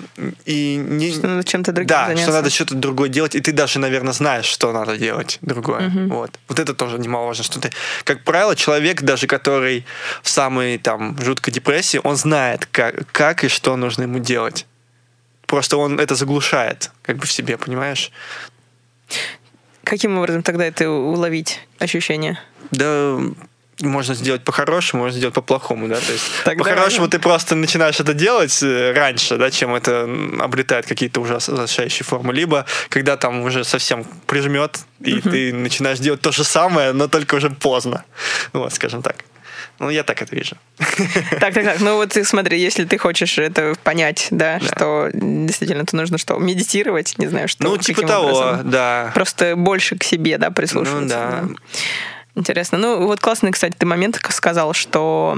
и не, Что надо чем-то другим да, заняться. что надо что-то другое делать, и ты даже, наверное, знаешь, что надо делать другое. Вот. вот это тоже немаловажно, что ты, как правило, человек, даже который в самой там жуткой депрессии, он знает, как, как и что нужно ему делать. Просто он это заглушает, как бы в себе, понимаешь? Каким образом тогда это уловить ощущение? Да, можно сделать по-хорошему, можно сделать по-плохому, да, то есть по-хорошему ты просто начинаешь это делать э, раньше, да, чем это обретает какие-то ужасающие формы, либо когда там уже совсем прижмет, и ты начинаешь делать то же самое, но только уже поздно, вот, скажем так. Ну, я так это вижу. Так, так, так. Ну вот смотри, если ты хочешь это понять, да, Да. что действительно то нужно что, медитировать, не знаю, что. Ну, типа того, образом. да. Просто больше к себе, да, прислушиваться. Ну, да. Интересно. Ну, вот классный, кстати, ты момент сказал, что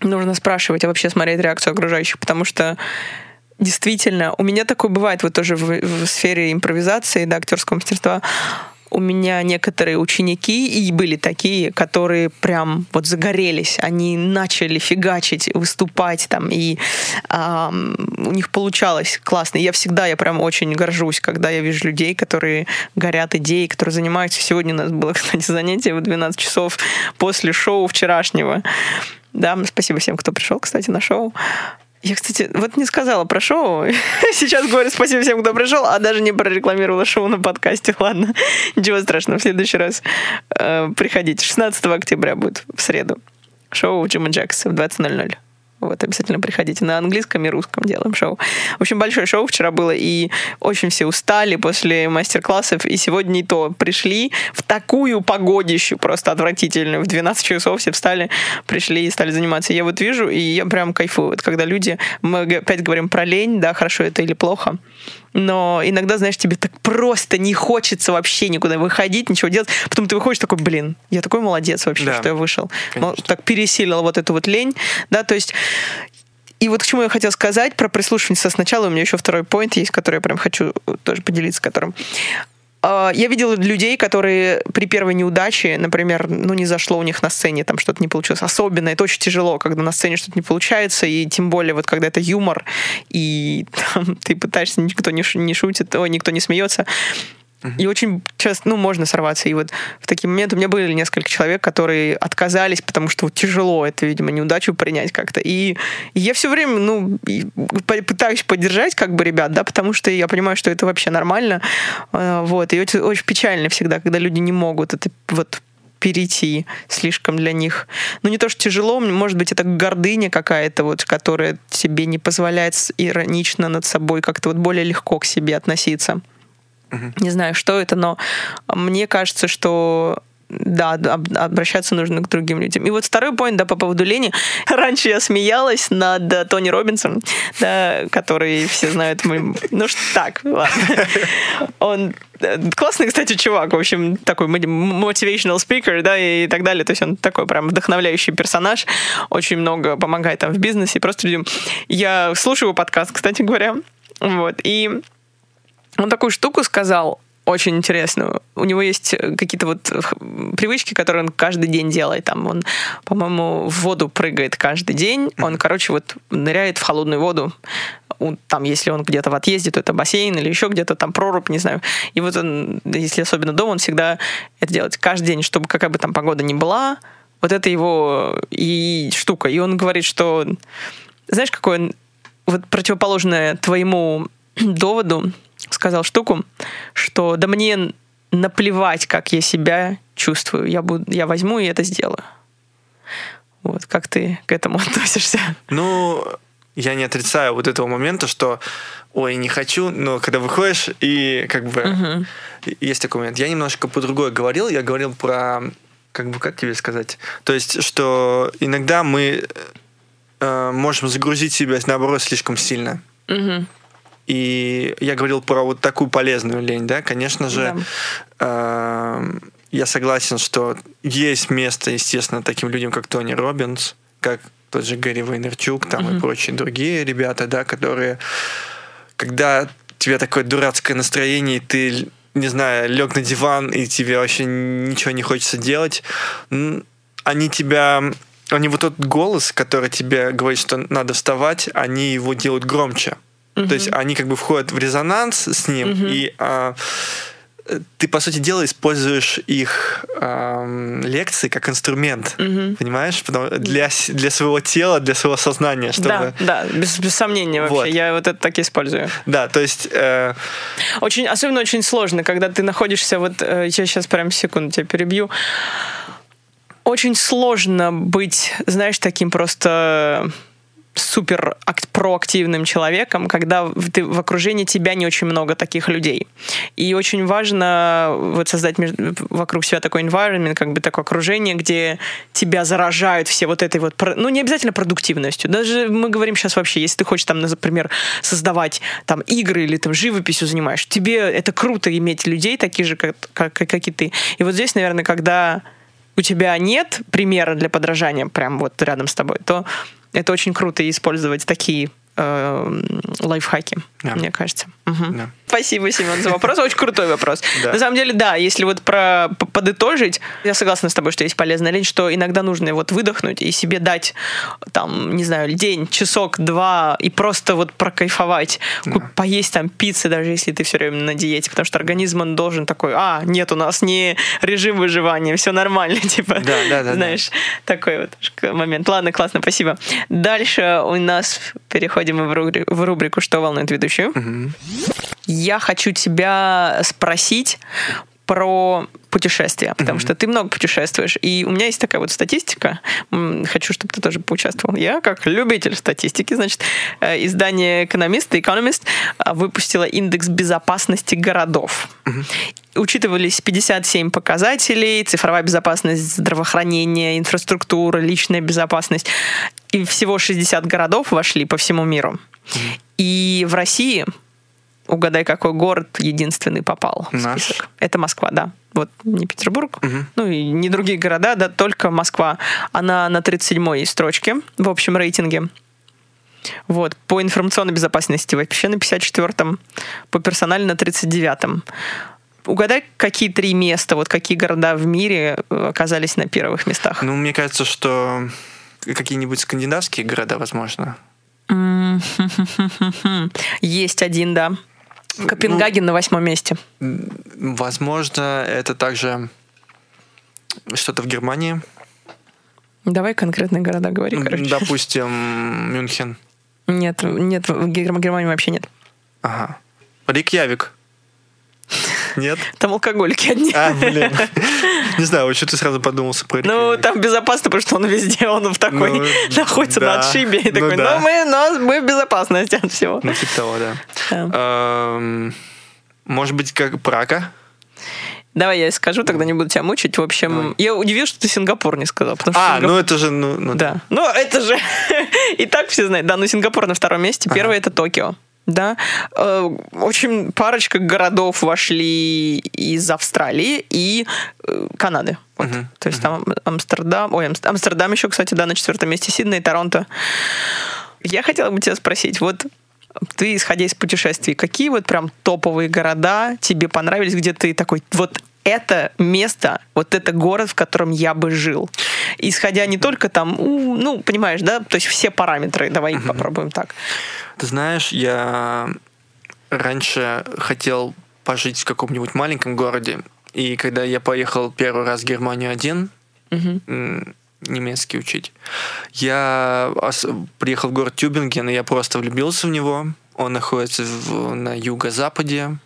нужно спрашивать, а вообще смотреть реакцию окружающих, потому что действительно, у меня такое бывает вот тоже в, в сфере импровизации, да, актерского мастерства. У меня некоторые ученики, и были такие, которые прям вот загорелись, они начали фигачить, выступать там, и э, у них получалось классно. Я всегда, я прям очень горжусь, когда я вижу людей, которые горят идеей, которые занимаются. Сегодня у нас было, кстати, занятие в 12 часов после шоу вчерашнего. Да, спасибо всем, кто пришел, кстати, на шоу. Я, кстати, вот не сказала про шоу. Сейчас говорю спасибо всем, кто пришел, а даже не прорекламировала шоу на подкасте. Ладно, ничего страшного. В следующий раз э, приходите. 16 октября будет в среду. Шоу Джима Джекса в 20.00. Вот, обязательно приходите. На английском и русском делаем шоу. В общем, большое шоу вчера было, и очень все устали после мастер-классов, и сегодня и то пришли в такую погодищу просто отвратительную. В 12 часов все встали, пришли и стали заниматься. Я вот вижу, и я прям кайфую. Вот когда люди, мы опять говорим про лень, да, хорошо это или плохо, но иногда, знаешь, тебе так просто не хочется вообще никуда выходить, ничего делать. Потом ты выходишь такой, блин, я такой молодец вообще, да, что я вышел. Конечно. Так пересилил вот эту вот лень, да, то есть и вот к чему я хотела сказать про прислушивание сначала. У меня еще второй поинт есть, который я прям хочу тоже поделиться которым. А, я видела людей, которые при первой неудаче, например, ну, не зашло у них на сцене, там что-то не получилось. Особенно это очень тяжело, когда на сцене что-то не получается, и тем более вот когда это юмор, и там, ты пытаешься, никто не, не шутит, ой, никто не смеется. И очень часто, ну, можно сорваться. И вот в такие моменты у меня были несколько человек, которые отказались, потому что вот тяжело это, видимо, неудачу принять как-то. И, и я все время, ну, пытаюсь поддержать как бы ребят, да, потому что я понимаю, что это вообще нормально. А, вот. И очень, очень печально всегда, когда люди не могут это вот перейти слишком для них. Ну, не то, что тяжело, может быть, это гордыня какая-то, вот, которая тебе не позволяет иронично над собой как-то вот более легко к себе относиться. Не знаю, что это, но мне кажется, что да, обращаться нужно к другим людям. И вот второй поинт, да, по поводу лени. Раньше я смеялась над э, Тони Робинсом, да, который все знают. Мы... Ну, что так, ладно. Он э, классный, кстати, чувак, в общем, такой motivational speaker, да, и так далее. То есть он такой прям вдохновляющий персонаж, очень много помогает там в бизнесе, просто людям. Я слушаю его подкаст, кстати говоря, вот, и он такую штуку сказал, очень интересную. У него есть э, какие-то вот э, привычки, которые он каждый день делает. Там он, по-моему, в воду прыгает каждый день. Он, короче, вот ныряет в холодную воду. Там, если он где-то в отъезде, то это бассейн или еще где-то там прорубь, не знаю. И вот он, если особенно дома, он всегда это делает каждый день, чтобы какая бы там погода ни была. Вот это его и штука. И он говорит, что знаешь, какой он вот противоположное твоему доводу, сказал штуку, что да мне наплевать, как я себя чувствую. Я, буду, я возьму и это сделаю. Вот, как ты к этому относишься? Ну, я не отрицаю вот этого момента, что ой, не хочу, но когда выходишь, и как бы угу. есть такой момент. Я немножко по-другому говорил, я говорил про, как бы, как тебе сказать, то есть, что иногда мы э, можем загрузить себя, наоборот, слишком сильно. Угу. И я говорил про вот такую полезную лень, да, конечно же, да. Э, я согласен, что есть место, естественно, таким людям, как Тони Робинс, как тот же Гэри Вайнерчук, там угу. и прочие другие ребята, да, которые, когда у тебя такое дурацкое настроение, и ты, не знаю, лег на диван, и тебе вообще ничего не хочется делать, они тебя они вот тот голос, который тебе говорит, что надо вставать, они его делают громче. Угу. То есть они как бы входят в резонанс с ним, угу. и а, ты, по сути дела, используешь их а, лекции как инструмент, угу. понимаешь? Потому, для, для своего тела, для своего сознания. Чтобы... Да, да, без, без сомнения вообще. Вот. Я вот это так и использую. Да, то есть... Э... Очень, особенно очень сложно, когда ты находишься... Вот э, я сейчас прям секунду тебя перебью очень сложно быть, знаешь, таким просто супер проактивным человеком, когда ты, в окружении тебя не очень много таких людей. И очень важно вот создать между, вокруг себя такой environment, как бы такое окружение, где тебя заражают все вот этой вот, ну, не обязательно продуктивностью. Даже мы говорим сейчас вообще, если ты хочешь там, например, создавать там игры или там живописью занимаешь, тебе это круто иметь людей таких же, как, как, как и ты. И вот здесь, наверное, когда у тебя нет примера для подражания прям вот рядом с тобой, то это очень круто использовать такие э, лайфхаки, yeah. мне кажется. Угу. Yeah. Спасибо, Семен, за вопрос. Очень крутой вопрос. Да. На самом деле, да, если вот про подытожить, я согласна с тобой, что есть полезная лень, что иногда нужно вот выдохнуть и себе дать, там, не знаю, день, часок, два, и просто вот прокайфовать, поесть там пиццы, даже если ты все время на диете, потому что организм, он должен такой, а, нет, у нас не режим выживания, все нормально, типа, Да, да, да, да. знаешь, такой вот момент. Ладно, классно, спасибо. Дальше у нас переходим мы в, рубри- в рубрику «Что волнует ведущую?». Я хочу тебя спросить про путешествия, потому что ты много путешествуешь. И у меня есть такая вот статистика. Хочу, чтобы ты тоже поучаствовал. Я, как любитель статистики, значит, э, издание «Экономист» и «Экономист» э, выпустило индекс безопасности городов. Учитывались 57 показателей, цифровая безопасность, здравоохранение, инфраструктура, личная безопасность. И всего 60 городов вошли по всему миру. И в России Угадай, какой город единственный попал в Наш? список. Это Москва, да. Вот не Петербург, ну и не другие города, да, только Москва. Она на 37-й строчке в общем рейтинге. Вот. По информационной безопасности вообще на 54-м, по персонали на 39-м. Угадай, какие три места, вот какие города в мире э, оказались на первых местах. Ну, мне кажется, что какие-нибудь скандинавские города, возможно. Есть один, да. Копенгаген на восьмом месте. Возможно, это также что-то в Германии. Давай конкретные города говори, Ну, короче. Допустим, Мюнхен. Нет, нет, в Гер- Германии вообще нет. Ага. Рикьявик. Нет? Там алкоголики одни. А, блин. Не знаю, вот что ты сразу подумался про Ну, там безопасно, потому что он везде, он в такой Ну, находится на отшибе. И Ну такой, ну, мы, нас, мы в безопасности от всего. Ну, типа того, да. Эм, Может быть, как Прага? Давай я скажу, тогда не буду тебя мучить. В общем, Давай. я удивилась, что ты Сингапур не сказал. Потому что А, Сингап- ну это же... Ну, ну, Да. Ну, это же и так все знают. Да, ну Сингапур на втором месте. Первый это Токио. Да, Э, очень парочка городов вошли из Австралии и э, Канады. Вот. Мгм, То есть там Амстердам, ой, Амс- Амстердам еще, кстати, да, на четвертом месте, Сидней, Торонто. Я хотела бы тебя спросить, вот ты, исходя из путешествий, какие вот прям топовые города тебе понравились, где ты такой, вот это место, вот это город, в котором я бы жил. Исходя не только там, ну, понимаешь, да, то есть все параметры, давай попробуем так. Ты знаешь, я раньше хотел пожить в каком-нибудь маленьком городе, и когда я поехал первый раз в Германию один, м, немецкий учить, я приехал в город Тюбинген, и я просто влюбился в него. Он находится в- на юго-западе.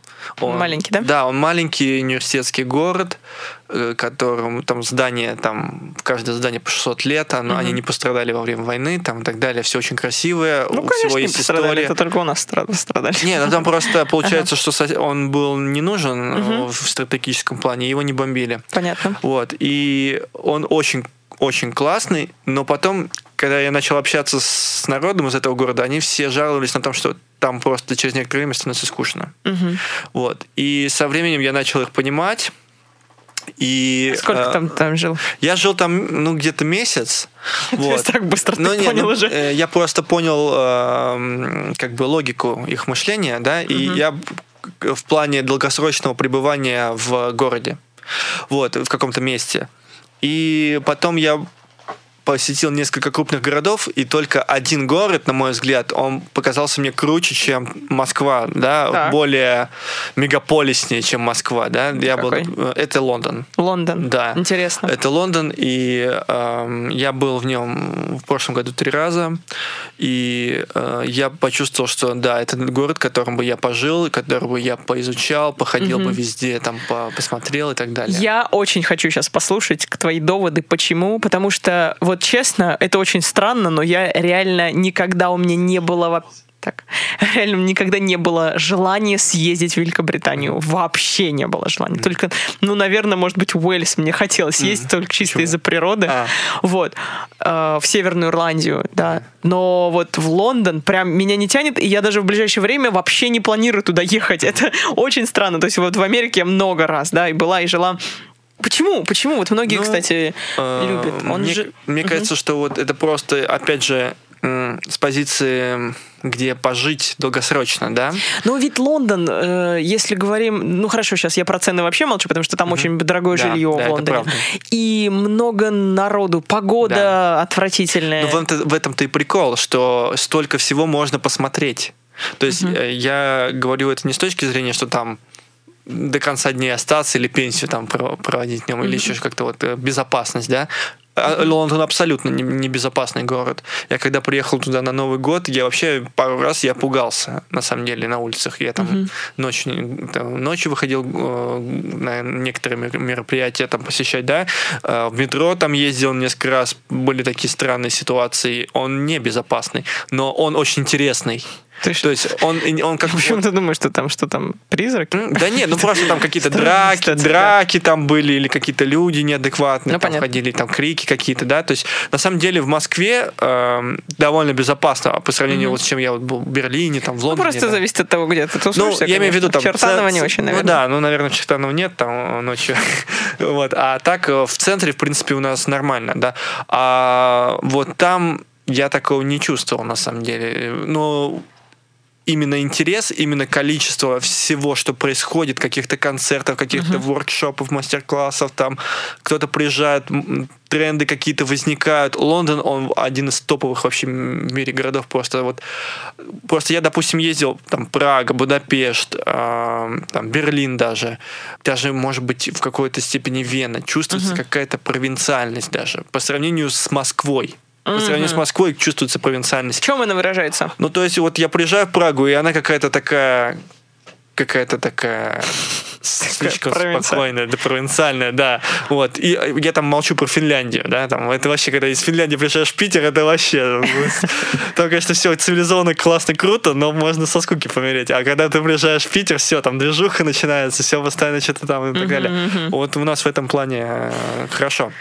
Он- Маленький, да? Да, он маленький университетский город, э, которому там здание, там каждое здание по 600 лет, оно- они не пострадали во время войны, там и так далее, все очень красивое, Ну, у конечно, всего не есть пострадали, история. это только у нас страд- страдали. Не, ну там просто получается, что он был не нужен э, в стратегическом плане, его не бомбили. Понятно. Вот. И он очень очень классный, но потом, когда я начал общаться с народом из этого города, они все жаловались на то, что там просто через некоторое время становится скучно. Мгм. Вот. И со временем я начал их понимать. И Сколько э, там, там жил? Я жил там, ну, где-то месяц. Вот. так быстро ты Ну, не, понял ну, уже. э, Я просто понял эм, как бы логику их мышления, да, и я в плане долгосрочного пребывания в городе, вот, в каком-то месте. И потом я посетил несколько крупных городов, и только один город, на мой взгляд, он показался мне круче, чем Москва, да, Так. более мегаполиснее, чем Москва, да. Я был, Какой? э, это Лондон. Лондон. Да. Интересно. Это Лондон, и эм, я был в нем в прошлом году три раза, и э, я почувствовал, что да, это город, в котором бы я пожил, который бы я поизучал, походил бы везде, там по- посмотрел и так далее. Я очень хочу сейчас послушать твои доводы, почему. Потому что, вот честно, это очень странно, но я реально никогда у меня не было так, реально никогда не было желания съездить в Великобританию. Вообще не было желания. Только, ну, наверное, может быть, Уэльс мне хотелось съездить только чисто из-за природы. А. Вот. Э, в Северную Ирландию, да. Но вот в Лондон прям меня не тянет, и я даже в ближайшее время вообще не планирую туда ехать. Это очень странно. То есть вот в Америке я много раз, да, и была, и жила. Почему? Почему? Вот многие, Ну, кстати, Э, любят. Он мне, же... мне кажется, что вот это просто, опять же, с позиции, где пожить долгосрочно, да? Ну, ведь Лондон, э, если говорим... Ну, хорошо, сейчас я про цены вообще молчу, потому что там очень дорогое Да, жилье да, в Лондоне. И много народу, погода Да. отвратительная. Ну, в, этом- в этом-то и прикол, что столько всего можно посмотреть. То есть э, я говорю это не с точки зрения, что там до конца дней остаться или пенсию там про- проводить в нем, или еще как-то вот э, безопасность, да. А Лондон абсолютно не, не безопасный город. Я когда приехал туда на Новый год, я вообще пару раз я пугался, на самом деле, на улицах. Я там ночью, там, ночью выходил э, на некоторые мер- мероприятия там посещать, да. Э, В метро там ездил несколько раз, были такие странные ситуации. Он не безопасный, но он очень интересный. То есть- То есть он, он как Почему ты думаешь, что там что там призраки? Да нет, ну просто там какие-то драки, драки там были, или какие-то люди неадекватные Ну, там ходили, там крики какие-то, да. То есть на самом деле в Москве эм, довольно безопасно по сравнению вот с чем я вот был в Берлине, там в Ну, Лондоне. просто да. зависит от того, где ты Ну, тусуешься. я имею в виду там... Чертанова не очень, наверное. Ну да, ну, наверное, Чертанова нет там ночью. вот. А так э, в центре, в принципе, у нас нормально, да. А вот там я такого не чувствовал, на самом деле. Ну, именно интерес, именно количество всего, что происходит, каких-то концертов, каких-то воркшопов, мастер-классов, там кто-то приезжает, тренды какие-то возникают. Лондон, он один из топовых вообще в мире городов просто вот. Просто я, допустим, ездил там Прага, Будапешт, а, там Берлин даже, даже, может быть, в какой-то степени Вена. Чувствуется какая-то провинциальность даже по сравнению с Москвой. По сравнению с Москвой чувствуется провинциальность. В чем она выражается? Ну, то есть, вот я приезжаю в Прагу, и она какая-то такая какая-то такая слишком спокойная, да, провинциальная, да. Вот. И э, я там молчу про Финляндию, да, там, это вообще, когда из Финляндии приезжаешь в Питер, это вообще, ну, там, конечно, все цивилизованно, классно, круто, но можно со скуки помереть. А когда ты приезжаешь в Питер, все, там движуха начинается, все постоянно что-то там и так далее. Вот у нас в этом плане э, хорошо.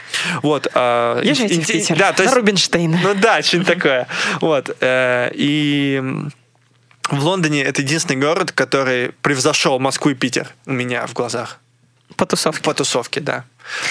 Вот. а, Езжайте в инте- Питер, Да, то на есть, Рубинштейна. ну да, что-нибудь такое. Вот. э, И в Лондоне это единственный город, который превзошел Москву и Питер у меня в глазах. По тусовке. По тусовке, да.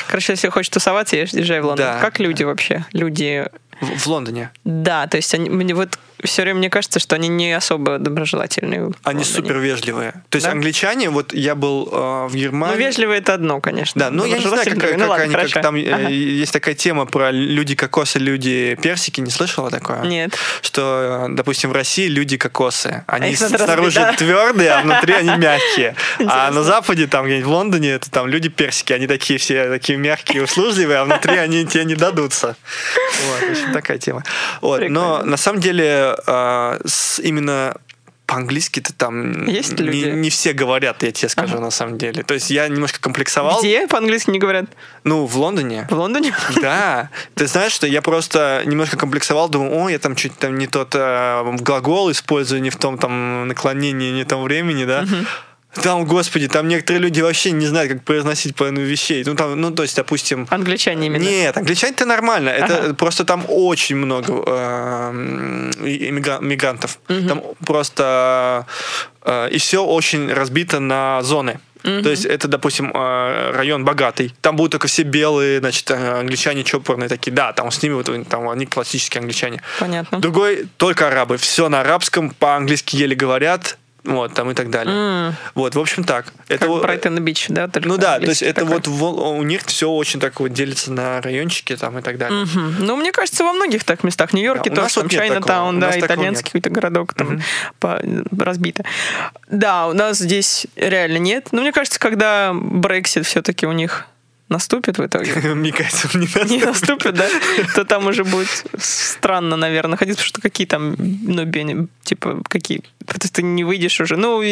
Короче, если хочешь тусоваться, езжай в Лондон. Да. Как люди вообще? Люди... В, в Лондоне. Да, то есть они, мне вот все время мне кажется, что они не особо доброжелательные. Они супер вежливые. То есть Да? англичане, вот я был э, в Ну, Германии. вежливо это одно, конечно. Да, ну я не знаю, как, как ну, ладно, они, как там э, Ага. есть такая тема про люди кокосы, люди персики, не слышала такое? Нет. Что, э, допустим, в России люди кокосы, они надо снаружи разбить, да? твердые, а внутри они мягкие. А на Западе, там где-нибудь в Лондоне, это там люди персики, они такие все такие мягкие, услужливые, а внутри они тебе не дадутся. Вот, общем, такая тема. Вот, но на самом деле э, с- именно по-английски-то там Есть не, люди? не все говорят, я тебе скажу, на самом деле. То есть я немножко комплексовал. Где по-английски не говорят? Ну, в Лондоне. В Лондоне? Да. Ты знаешь, что я просто немножко комплексовал, думаю, о, я там чуть там не тот э, глагол использую, не в том там наклонении, не в том времени, да. Там, господи, там некоторые люди вообще не знают, как произносить половину вещей. Ну, там, ну, то есть, допустим, Англичане именно. нет, англичане-то нормально. Это Ага. просто там очень много э, иммигра- мигрантов. Там просто э, и все очень разбито на зоны. То есть это, допустим, э, район богатый. Там будут только все белые, значит, э, англичане чопорные такие. Да, там с ними вот там они классические англичане. Понятно. Другой только арабы. Все на арабском, по-английски еле говорят. Вот, там и так далее. М, Вот, в общем, так. Это Как вот- Брайтон-Бич, да? только ну да, то есть это такой. вот у них все очень так вот делится на райончики там и так далее. Мгм. Ну, мне кажется, во многих так местах. Нью-Йорке Да, тоже, там. Чайна-таун, да, итальянский какой-то городок там по- разбито. Да, у нас здесь реально нет. Но мне кажется, когда Брексит все-таки у них наступит в итоге, Мне кажется, не не наступит, да, то там уже будет странно, наверное, находиться, потому что какие там, ну, бени- типа, какие, потому что ты не выйдешь уже. Ну,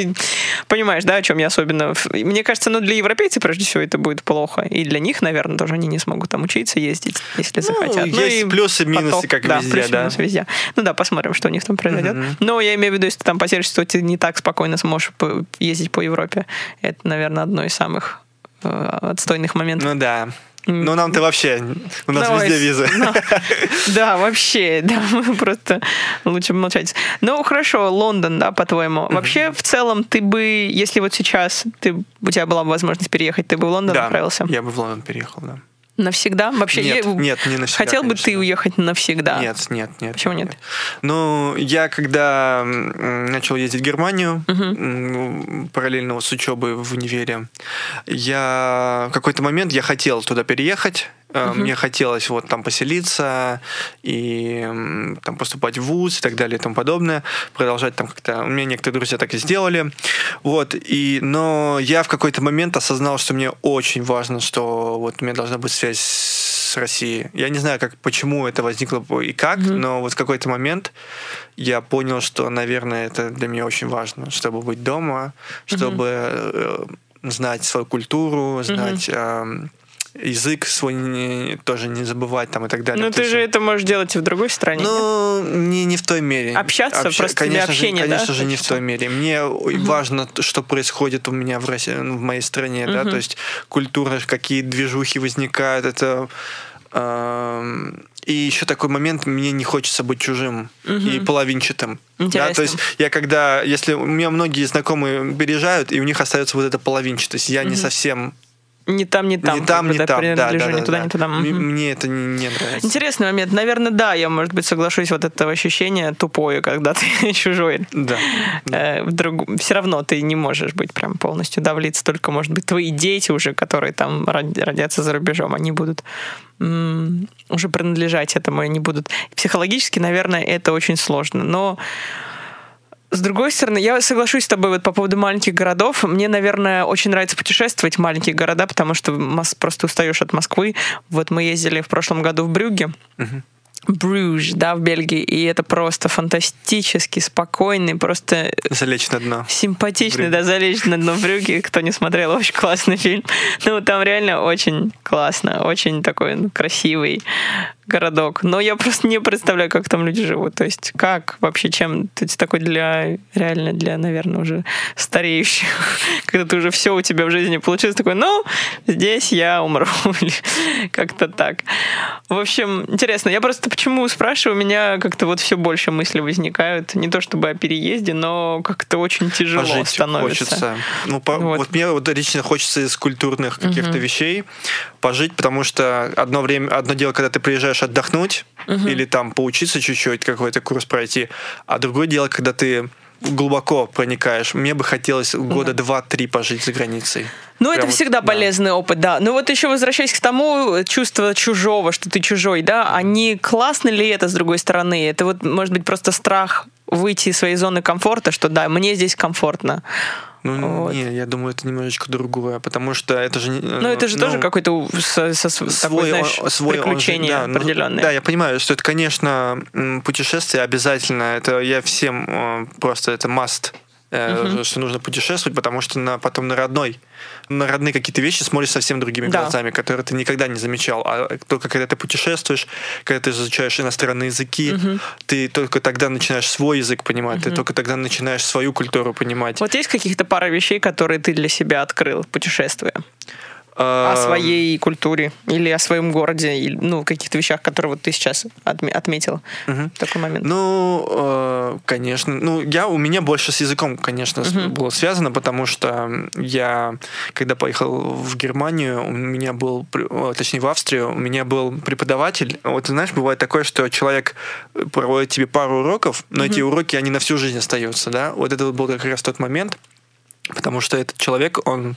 понимаешь, да, о чем я особенно. Мне кажется, ну, для европейцев, прежде всего, это будет плохо. И для них, наверное, тоже они не смогут там учиться, ездить, если захотят. Ну, есть плюсы, минусы, как да, везде, плюсы, да. минусы везде. Ну да, посмотрим, что у них там произойдет. Но я имею в виду, если ты там поселишься, то ты не так спокойно сможешь ездить по Европе. Это, наверное, одно из самых отстойных моментов. Ну да. Ну нам-то вообще, у нас Давай, везде визы. ну, Да, вообще, да, мы просто лучше молчать. Ну, хорошо, Лондон, да, по-твоему. Вообще, в целом, ты бы, если вот сейчас ты, у тебя была бы возможность переехать, ты бы в Лондон Да, отправился? я бы в Лондон переехал, да. Навсегда? Вообще, Нет, я- нет, не навсегда, Хотел бы конечно. ты уехать навсегда? Нет, нет, нет. Почему нет? Ну, я когда начал ездить в Германию, м, параллельно с учебой в универе, я в какой-то момент я хотел туда переехать. Э, Мне хотелось вот там поселиться и там поступать в ВУЗ и так далее и тому подобное, продолжать там как-то. У меня некоторые друзья так и сделали. Вот, и, но я в какой-то момент осознал, что мне очень важно, что вот у меня должна быть связь с Россией. Я не знаю, как, почему это возникло и как, но вот в какой-то момент я понял, что, наверное, это для меня очень важно, чтобы быть дома, чтобы э, знать свою культуру, знать эм, язык свой не- тоже не забывать там и так далее. Ну, ты же это можешь делать и в другой стране. ну, не, не в той мере. Общаться, просто тебе конечно общение, же, да, Конечно же, не в той мере. Мне важно, т- что происходит у меня в, России, в моей стране, да, то есть культура, какие движухи возникают, это... эм, и еще такой момент, мне не хочется быть чужим и половинчатым. Да, Интересно. то есть я когда, если у меня многие знакомые переезжают, и у них остается вот эта половинчатость, я не совсем Не там, не там. не там, не там, да, да, да, ни туда, да. ни туда. М- Мгм. Мне это не, не нравится. Интересный момент. Наверное, да, я, может быть, соглашусь, вот этого ощущения тупое, когда ты чужой. Да. Э, друг... Все равно ты не можешь быть прям полностью давлиться, только, может быть, твои дети уже, которые там род- родятся за рубежом, они будут уже принадлежать этому, они будут... Психологически, наверное, это очень сложно, но с другой стороны, я соглашусь с тобой вот по поводу маленьких городов. Мне, наверное, очень нравится путешествовать в маленькие города, потому что просто устаешь от Москвы. Вот мы ездили в прошлом году в Брюгге. Брюж, да, в Бельгии, и это просто фантастически спокойный, просто Залечь на дно. симпатичный, Брюгге. да, залечь на дно Брюгге. Кто не смотрел, очень классный фильм. Ну, там реально очень классно, очень такой ну, красивый городок. Но я просто не представляю, как там люди живут. То есть как вообще, чем ты такой для, реально для, наверное, уже стареющих, когда ты уже все у тебя в жизни получилось, такой, ну, здесь я умру. Или Как-то так. В общем, интересно. Я просто почему спрашиваю, у меня как-то вот все больше мыслей возникают. Не то чтобы о переезде, но как-то очень тяжело Пожить становится. хочется. Ну, по- Вот. вот. мне вот лично хочется из культурных каких-то вещей пожить, потому что одно время, одно дело, когда ты приезжаешь отдохнуть или там поучиться чуть-чуть, какой-то курс пройти, а другое дело, когда ты глубоко проникаешь. Мне бы хотелось года два-три пожить за границей. Ну, это Прям вот, всегда да. полезный опыт, да. Но вот еще возвращаясь к тому, чувство чужого, что ты чужой, да, а не классно ли это, с другой стороны? Это вот, может быть, просто страх выйти из своей зоны комфорта, что да, мне здесь комфортно. Ну, Вот. не, я думаю, это немножечко другое, потому что это же... не- Ну, это же ну, тоже какой-то со- со- такой, свой, знаешь, он- свой он же- приключение да, ну, определенное. да, я понимаю, что это, конечно, путешествие обязательно. Это я всем э, просто это must э, что нужно путешествовать, потому что на, потом на родной, на родные какие-то вещи смотришь совсем другими Да. глазами, которые ты никогда не замечал. А только когда ты путешествуешь, когда ты изучаешь иностранные языки, ты только тогда начинаешь свой язык понимать, ты только тогда начинаешь свою культуру понимать. Вот есть каких-то пара вещей, которые ты для себя открыл, путешествуя? О своей культуре или о своем городе, или, ну, каких-то вещах, которые вот ты сейчас отме- отметил. Такой момент. Ну, э, конечно. Ну, я, у меня больше с языком, конечно, с- было связано, потому что я, когда поехал в Германию, у меня был, о, точнее, в Австрию, у меня был преподаватель. Вот, знаешь, бывает такое, что человек проводит тебе пару уроков, но эти уроки, они на всю жизнь остаются, да? Вот это был как раз тот момент, Потому что этот человек, он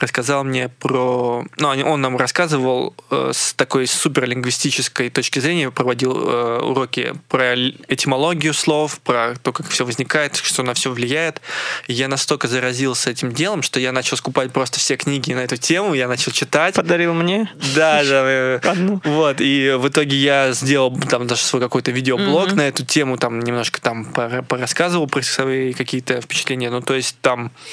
рассказал мне про... Ну, он- нам рассказывал э, с такой суперлингвистической точки зрения, проводил э, уроки про этимологию слов, про то, как все возникает, что на все влияет. И я настолько заразился этим делом, что я начал скупать просто все книги на эту тему, я начал читать. Подарил мне. Да, да. Вот, и в итоге я сделал там даже свой какой-то видеоблог на эту тему, там немножко там пора- порассказывал про свои какие-то впечатления. Ну, то есть там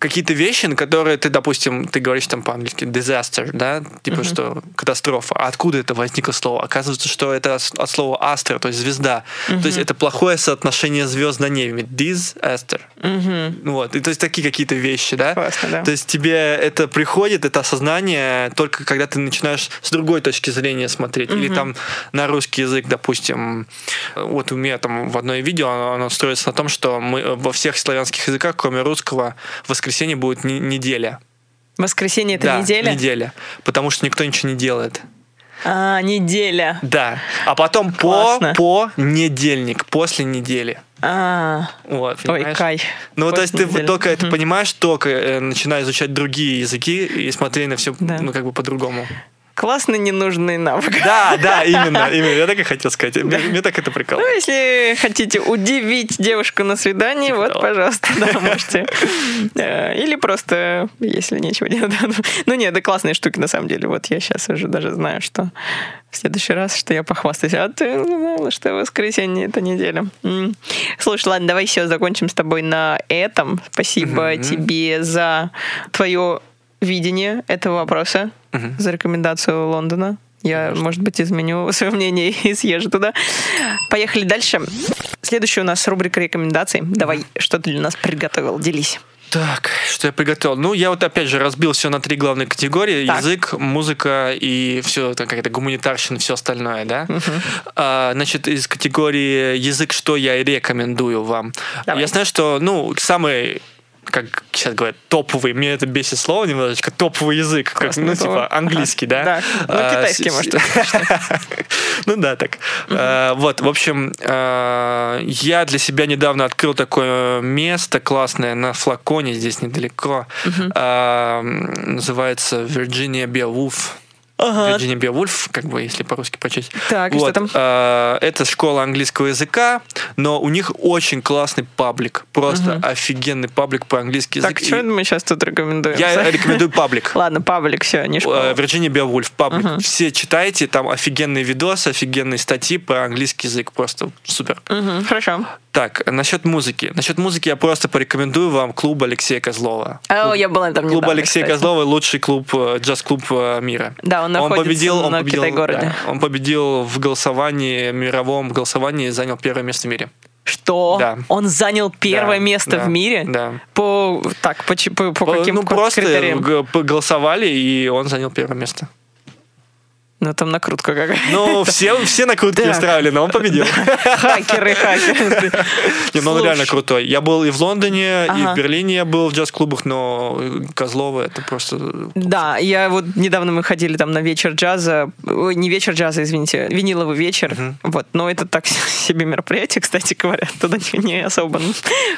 какие-то вещи, на которые ты, допустим, ты говоришь там по-английски disaster, да, типа что катастрофа. А откуда это возникло слово? Оказывается, что это от слова астер, то есть звезда. То есть это плохое соотношение звезд на небе. Disaster. Ну Вот. И то есть такие какие-то вещи, да? Классно, да. То есть тебе это приходит, это осознание только когда ты начинаешь с другой точки зрения смотреть. Или там на русский язык, допустим, вот у меня там в одной видео оно, оно строится на том, что мы во всех славянских языках, кроме русского, в воскресенье будет не- неделя. Воскресенье это да, неделя? неделя. Потому что никто ничего не делает. А, неделя. Да. А потом по, Классно. по недельник, после недели. А, Вот, ой, кайф. Ну, то есть ты После недели. только это понимаешь, только э, начинаешь изучать другие языки и смотреть на все, Да. ну, как бы по-другому. Классный ненужный навык. Да, да, именно, именно. Я так и хотел сказать. Мне, мне так это прикол. Ну, если хотите удивить девушку на свидании, Типа вот, того. пожалуйста, да, можете. Э, Или просто, если нечего делать. да. Ну, нет, это классные штуки, на самом деле. Вот я сейчас уже даже знаю, что в следующий раз, что я похвастаюсь. А ты не знала, что воскресенье — это неделя. Слушай, ладно, давай все закончим с тобой на этом. Спасибо тебе за твое видение этого вопроса, Мгм. за рекомендацию Лондона. Я, может быть, изменю свое мнение и съезжу туда. Поехали дальше. Следующая у нас рубрика рекомендаций. Давай, что ты для нас приготовил? Делись. Так, что я приготовил? Ну, я вот опять же разбил все на три главные категории. Так. Язык, музыка и все, какая-то гуманитарщина, все остальное, да? А, значит, из категории язык, что я рекомендую вам. Давай. Я знаю, что, ну, самый как сейчас говорят, топовый, мне это бесит слово немножечко, топовый язык, как, ну, типа английский, да? Да. Ну, А, китайский, может, Ну да, так. А, Вот, в общем, а, я для себя недавно открыл такое место классное на флаконе, здесь недалеко. Называется Virginia Beowulf. Ага. Virginia Beowulf, как бы, если по-русски прочесть. Так, и что Вот, там? а, Это школа английского языка, но у них очень классный паблик. Просто офигенный паблик по английский язык. Так, что И мы сейчас тут рекомендуем? Я рекомендую паблик. Ладно, паблик, все, не школа. Э, Virginia Beowulf, паблик. Мгм. Все читайте, там офигенные видосы, офигенные статьи про английский язык. Просто супер. Мгм, Хорошо. Так, насчет музыки. Насчет музыки я просто порекомендую вам клуб Алексея Козлова. О, я была там Клуб недавно, Алексея кстати. Козлова лучший клуб, э, джаз-клуб э, мира. Да, он находится победил, он победил, Китай-городе. да, он победил в голосовании, мировом голосовании, и занял первое место в мире. Что? Да. Он занял первое Да, место да, в мире? Да. По, так, по, чи- по, по каким ну, просто критериям? г- п- голосовали, и он занял первое место. Ну, там накрутка какая. Ну, все, все накрутки Так. устраивали, но он победил. Хакеры, хакеры. Не, ну он реально крутой. Я был и в Лондоне, и Ага. в Берлине я был в джаз-клубах, но Козлова это просто... Да, я вот недавно мы ходили там на вечер джаза, ой, не вечер джаза, извините, виниловый вечер, Мгм. вот, но это так себе мероприятие, кстати говоря, туда не, особо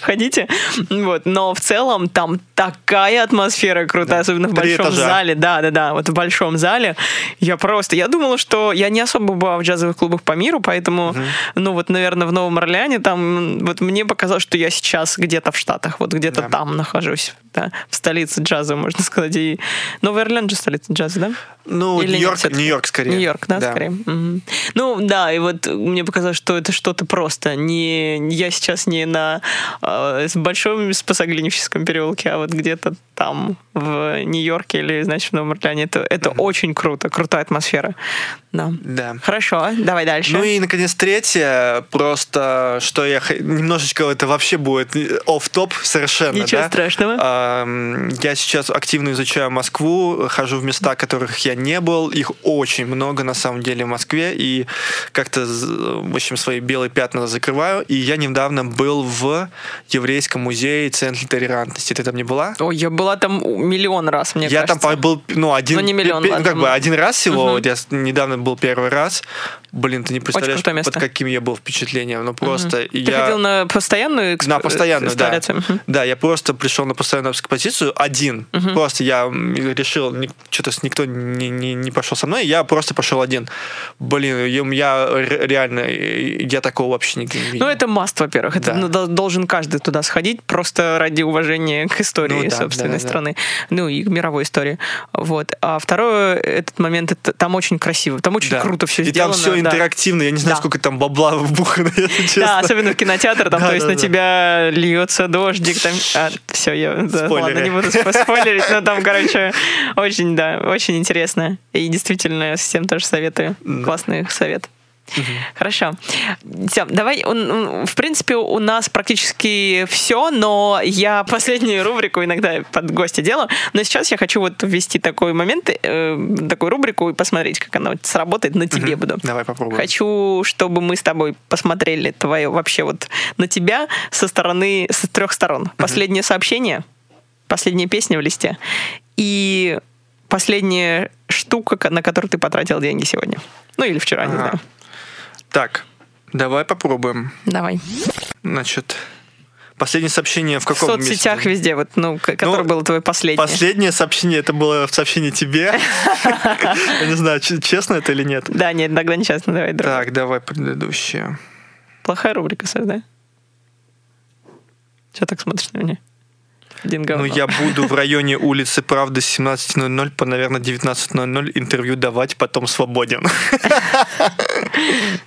ходите, вот, но в целом там такая атмосфера крутая, Да. особенно в Три большом этажа. зале, да, да, да, вот в большом зале, я просто, я думала, что я не особо была в джазовых клубах по миру, поэтому, ну вот, наверное, в Новом Орлеане там, вот мне показалось, что я сейчас где-то в Штатах, вот где-то Да. там нахожусь, да, в столице джаза, можно сказать, и Новый Орлеан же столица джаза, да? Ну, Нью-Йорк? Нью-Йорк скорее. Нью-Йорк, да, скорее. Мгм. Ну, да, и вот мне показалось, что это что-то просто. Не, я сейчас не на э, большом Спасоглиническом переулке, а вот где-то там, в Нью-Йорке или, значит, в Новом Орлеане. Это, это очень круто, крутая атмосфера. сферы. Да. Да. Хорошо, давай дальше. Ну и, наконец, третье, просто, что я немножечко, это вообще будет оф топ совершенно, Ничего да? страшного. Ам, Я сейчас активно изучаю Москву, хожу в места, которых я не был. Их очень много, на самом деле, в Москве. И как-то, в общем, свои белые пятна закрываю. И я недавно был в Еврейском музее Центре толерантности. Ты там не была? Ой, я была там миллион раз, мне я кажется. там был, ну, один, Ну, не миллион, ну, как бы один раз всего. Мгм. Вот я недавно был первый раз. Блин, ты не представляешь, место. под каким я был впечатлением. Ну, просто Ты я... ходил на постоянную эксп- На постоянную, да. Да, я просто пришел на постоянную экспозицию один. Просто я решил, что-то никто не, не, не пошел со мной, я просто пошел один. Блин, я, я ре- реально, я такого вообще не видел. Ну, это маст, во-первых. Это Да. дол- должен каждый туда сходить, просто ради уважения к истории Ну да, собственной да, да. страны. Ну, и к мировой истории. Вот. А второе, этот момент, это, там очень красиво, там очень Да. круто все И сделано. там все да. Интерактивно, я не знаю, Да. сколько там бабла вбухано, если честно. Да, особенно в кинотеатр, там, Да, то есть да, на тебя льется дождик, там, все, я, ладно, не буду спо- спойлерить, но там, короче, очень, да, очень интересно. И действительно, всем тоже советую. Классный совет. Хорошо. Тем, давай, он- он- в принципе, у нас практически все, но я последнюю рубрику иногда под гостя делаю, но сейчас я хочу вот ввести такой момент, э, такую рубрику и посмотреть, как она вот сработает, на тебе буду. Давай попробуем. Хочу, чтобы мы с тобой посмотрели твое вообще вот на тебя со стороны, с трех сторон. Последнее сообщение, последняя песня в листе И последняя штука, на которую ты потратил деньги сегодня. Ну или вчера, не Ага. знаю. Так, давай попробуем. Давай. Значит, последнее сообщение в В каком соцсетях месяце? везде, вот, ну, к- которое было твое последнее. Последнее сообщение, это было сообщение тебе. Я не знаю, честно это или нет. Да, нет, тогда нечестно, давай, другое. Так, давай предыдущее. Плохая рубрика, Саш, да? Че так смотришь на меня? Один Ну, я буду в районе улицы Правды с 17.00 по, наверное, 19.00 интервью давать, потом свободен.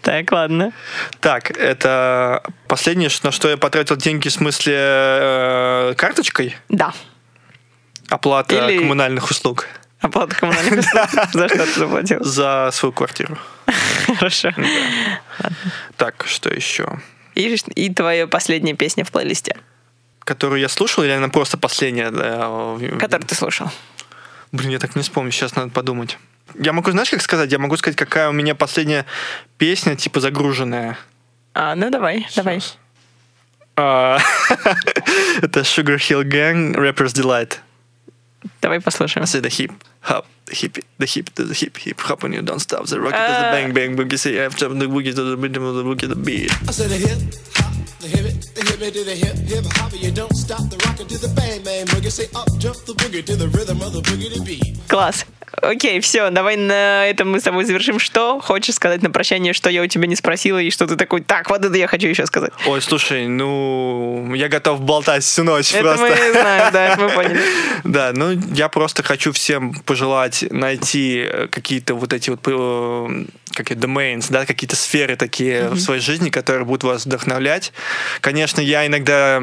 Так, ладно. Так, это последнее, на что я потратил деньги, в смысле э, карточкой? Да. Оплата Или- коммунальных услуг Оплата коммунальных услуг. За что ты заплатил? за свою квартиру. Хорошо. Так, что еще? И твоя последняя песня в плейлисте, Которую я слушал, или она просто последняя? да, которую ты слушал. Блин, я так не вспомню, сейчас надо подумать. Я могу, знаешь, как сказать? Я могу сказать, какая у меня последняя песня, типа, загруженная. А, ну давай, давай. А, Это Sugar Hill Gang, Rapper's Delight. Давай послушаем. I say the hip, hop, the hip, the hip, to the hip, hip, hop when you don't stop. The rocket the А. bang, bang, boogie, say after the boogie to the rhythm of the boogie, the beat. I said the hip hop, the hip it, the hip it to the hip hip hop, you don't stop the rocket to the bang bang boogie. Say up jump the boogie to the rhythm of the boogie to beat. Класс. Окей, все, давай на этом мы с тобой завершим. Что хочешь сказать на прощание, что я у тебя не спросила, и что ты такой, так, вот это я хочу еще сказать. Ой, слушай, ну, я готов болтать всю ночь Это просто. мы знаем, да, мы поняли. Да, ну я просто хочу всем пожелать найти э, какие-то вот эти вот э, как и domains, да, какие-то сферы такие в своей жизни, которые будут вас вдохновлять. Конечно, я иногда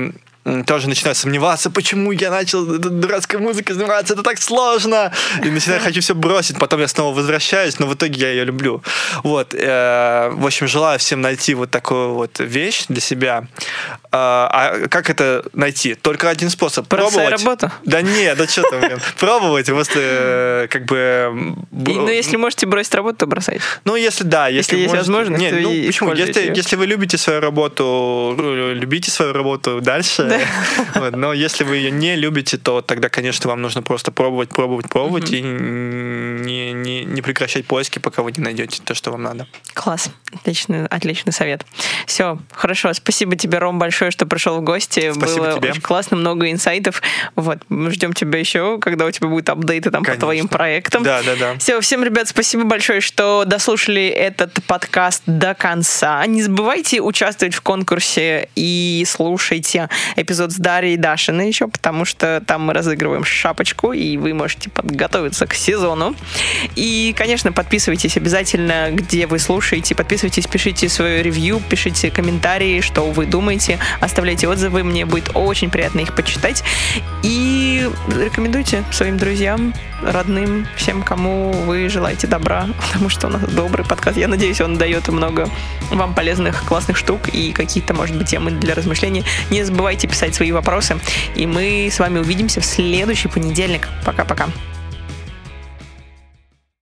тоже начинаю сомневаться, почему я начал дурацкой музыкой заниматься, это так сложно, и начинаю, хочу все бросить, потом я снова возвращаюсь, но в итоге я ее люблю. Вот, э, в общем, желаю всем найти вот такую вот вещь для себя. А, а как это найти? Только один способ. Пробовать. работу. Да не, да что там. Пробовать, просто э, как бы... ну, если можете бросить работу, то бросайте. ну, если да, если, есть возможность, Нет, ну, почему? Если, если вы любите свою работу, любите свою работу дальше. Вот, но если вы ее не любите, то тогда, конечно, вам нужно просто пробовать, пробовать, пробовать и не, не, не прекращать поиски, пока вы не найдете то, что вам надо. Класс. Отличный, отличный совет. Все, хорошо. Спасибо тебе, Ром, большое, что пришел в гости. Спасибо Было тебе. очень классно, много инсайтов. Вот, мы ждем тебя еще, когда у тебя будут апдейты там Конечно. по твоим проектам. Да, да, да. Все, всем, ребят, спасибо большое, что дослушали этот подкаст до конца. Не забывайте участвовать в конкурсе и слушайте эпизод с Дарьей Дашиной еще, потому что там мы разыгрываем шапочку, и вы можете подготовиться к сезону. И, конечно, подписывайтесь обязательно, где вы слушаете. Подписывайтесь, пишите свое ревью, пишите комментарии, что вы думаете, оставляйте отзывы, мне будет очень приятно их почитать. И рекомендуйте своим друзьям, родным, всем, кому вы желаете добра, потому что у нас добрый подкаст. Я надеюсь, он дает много вам полезных, классных штук и какие-то, может быть, темы для размышления. Не забывайте писать свои вопросы, и мы с вами увидимся в следующий понедельник. Пока-пока.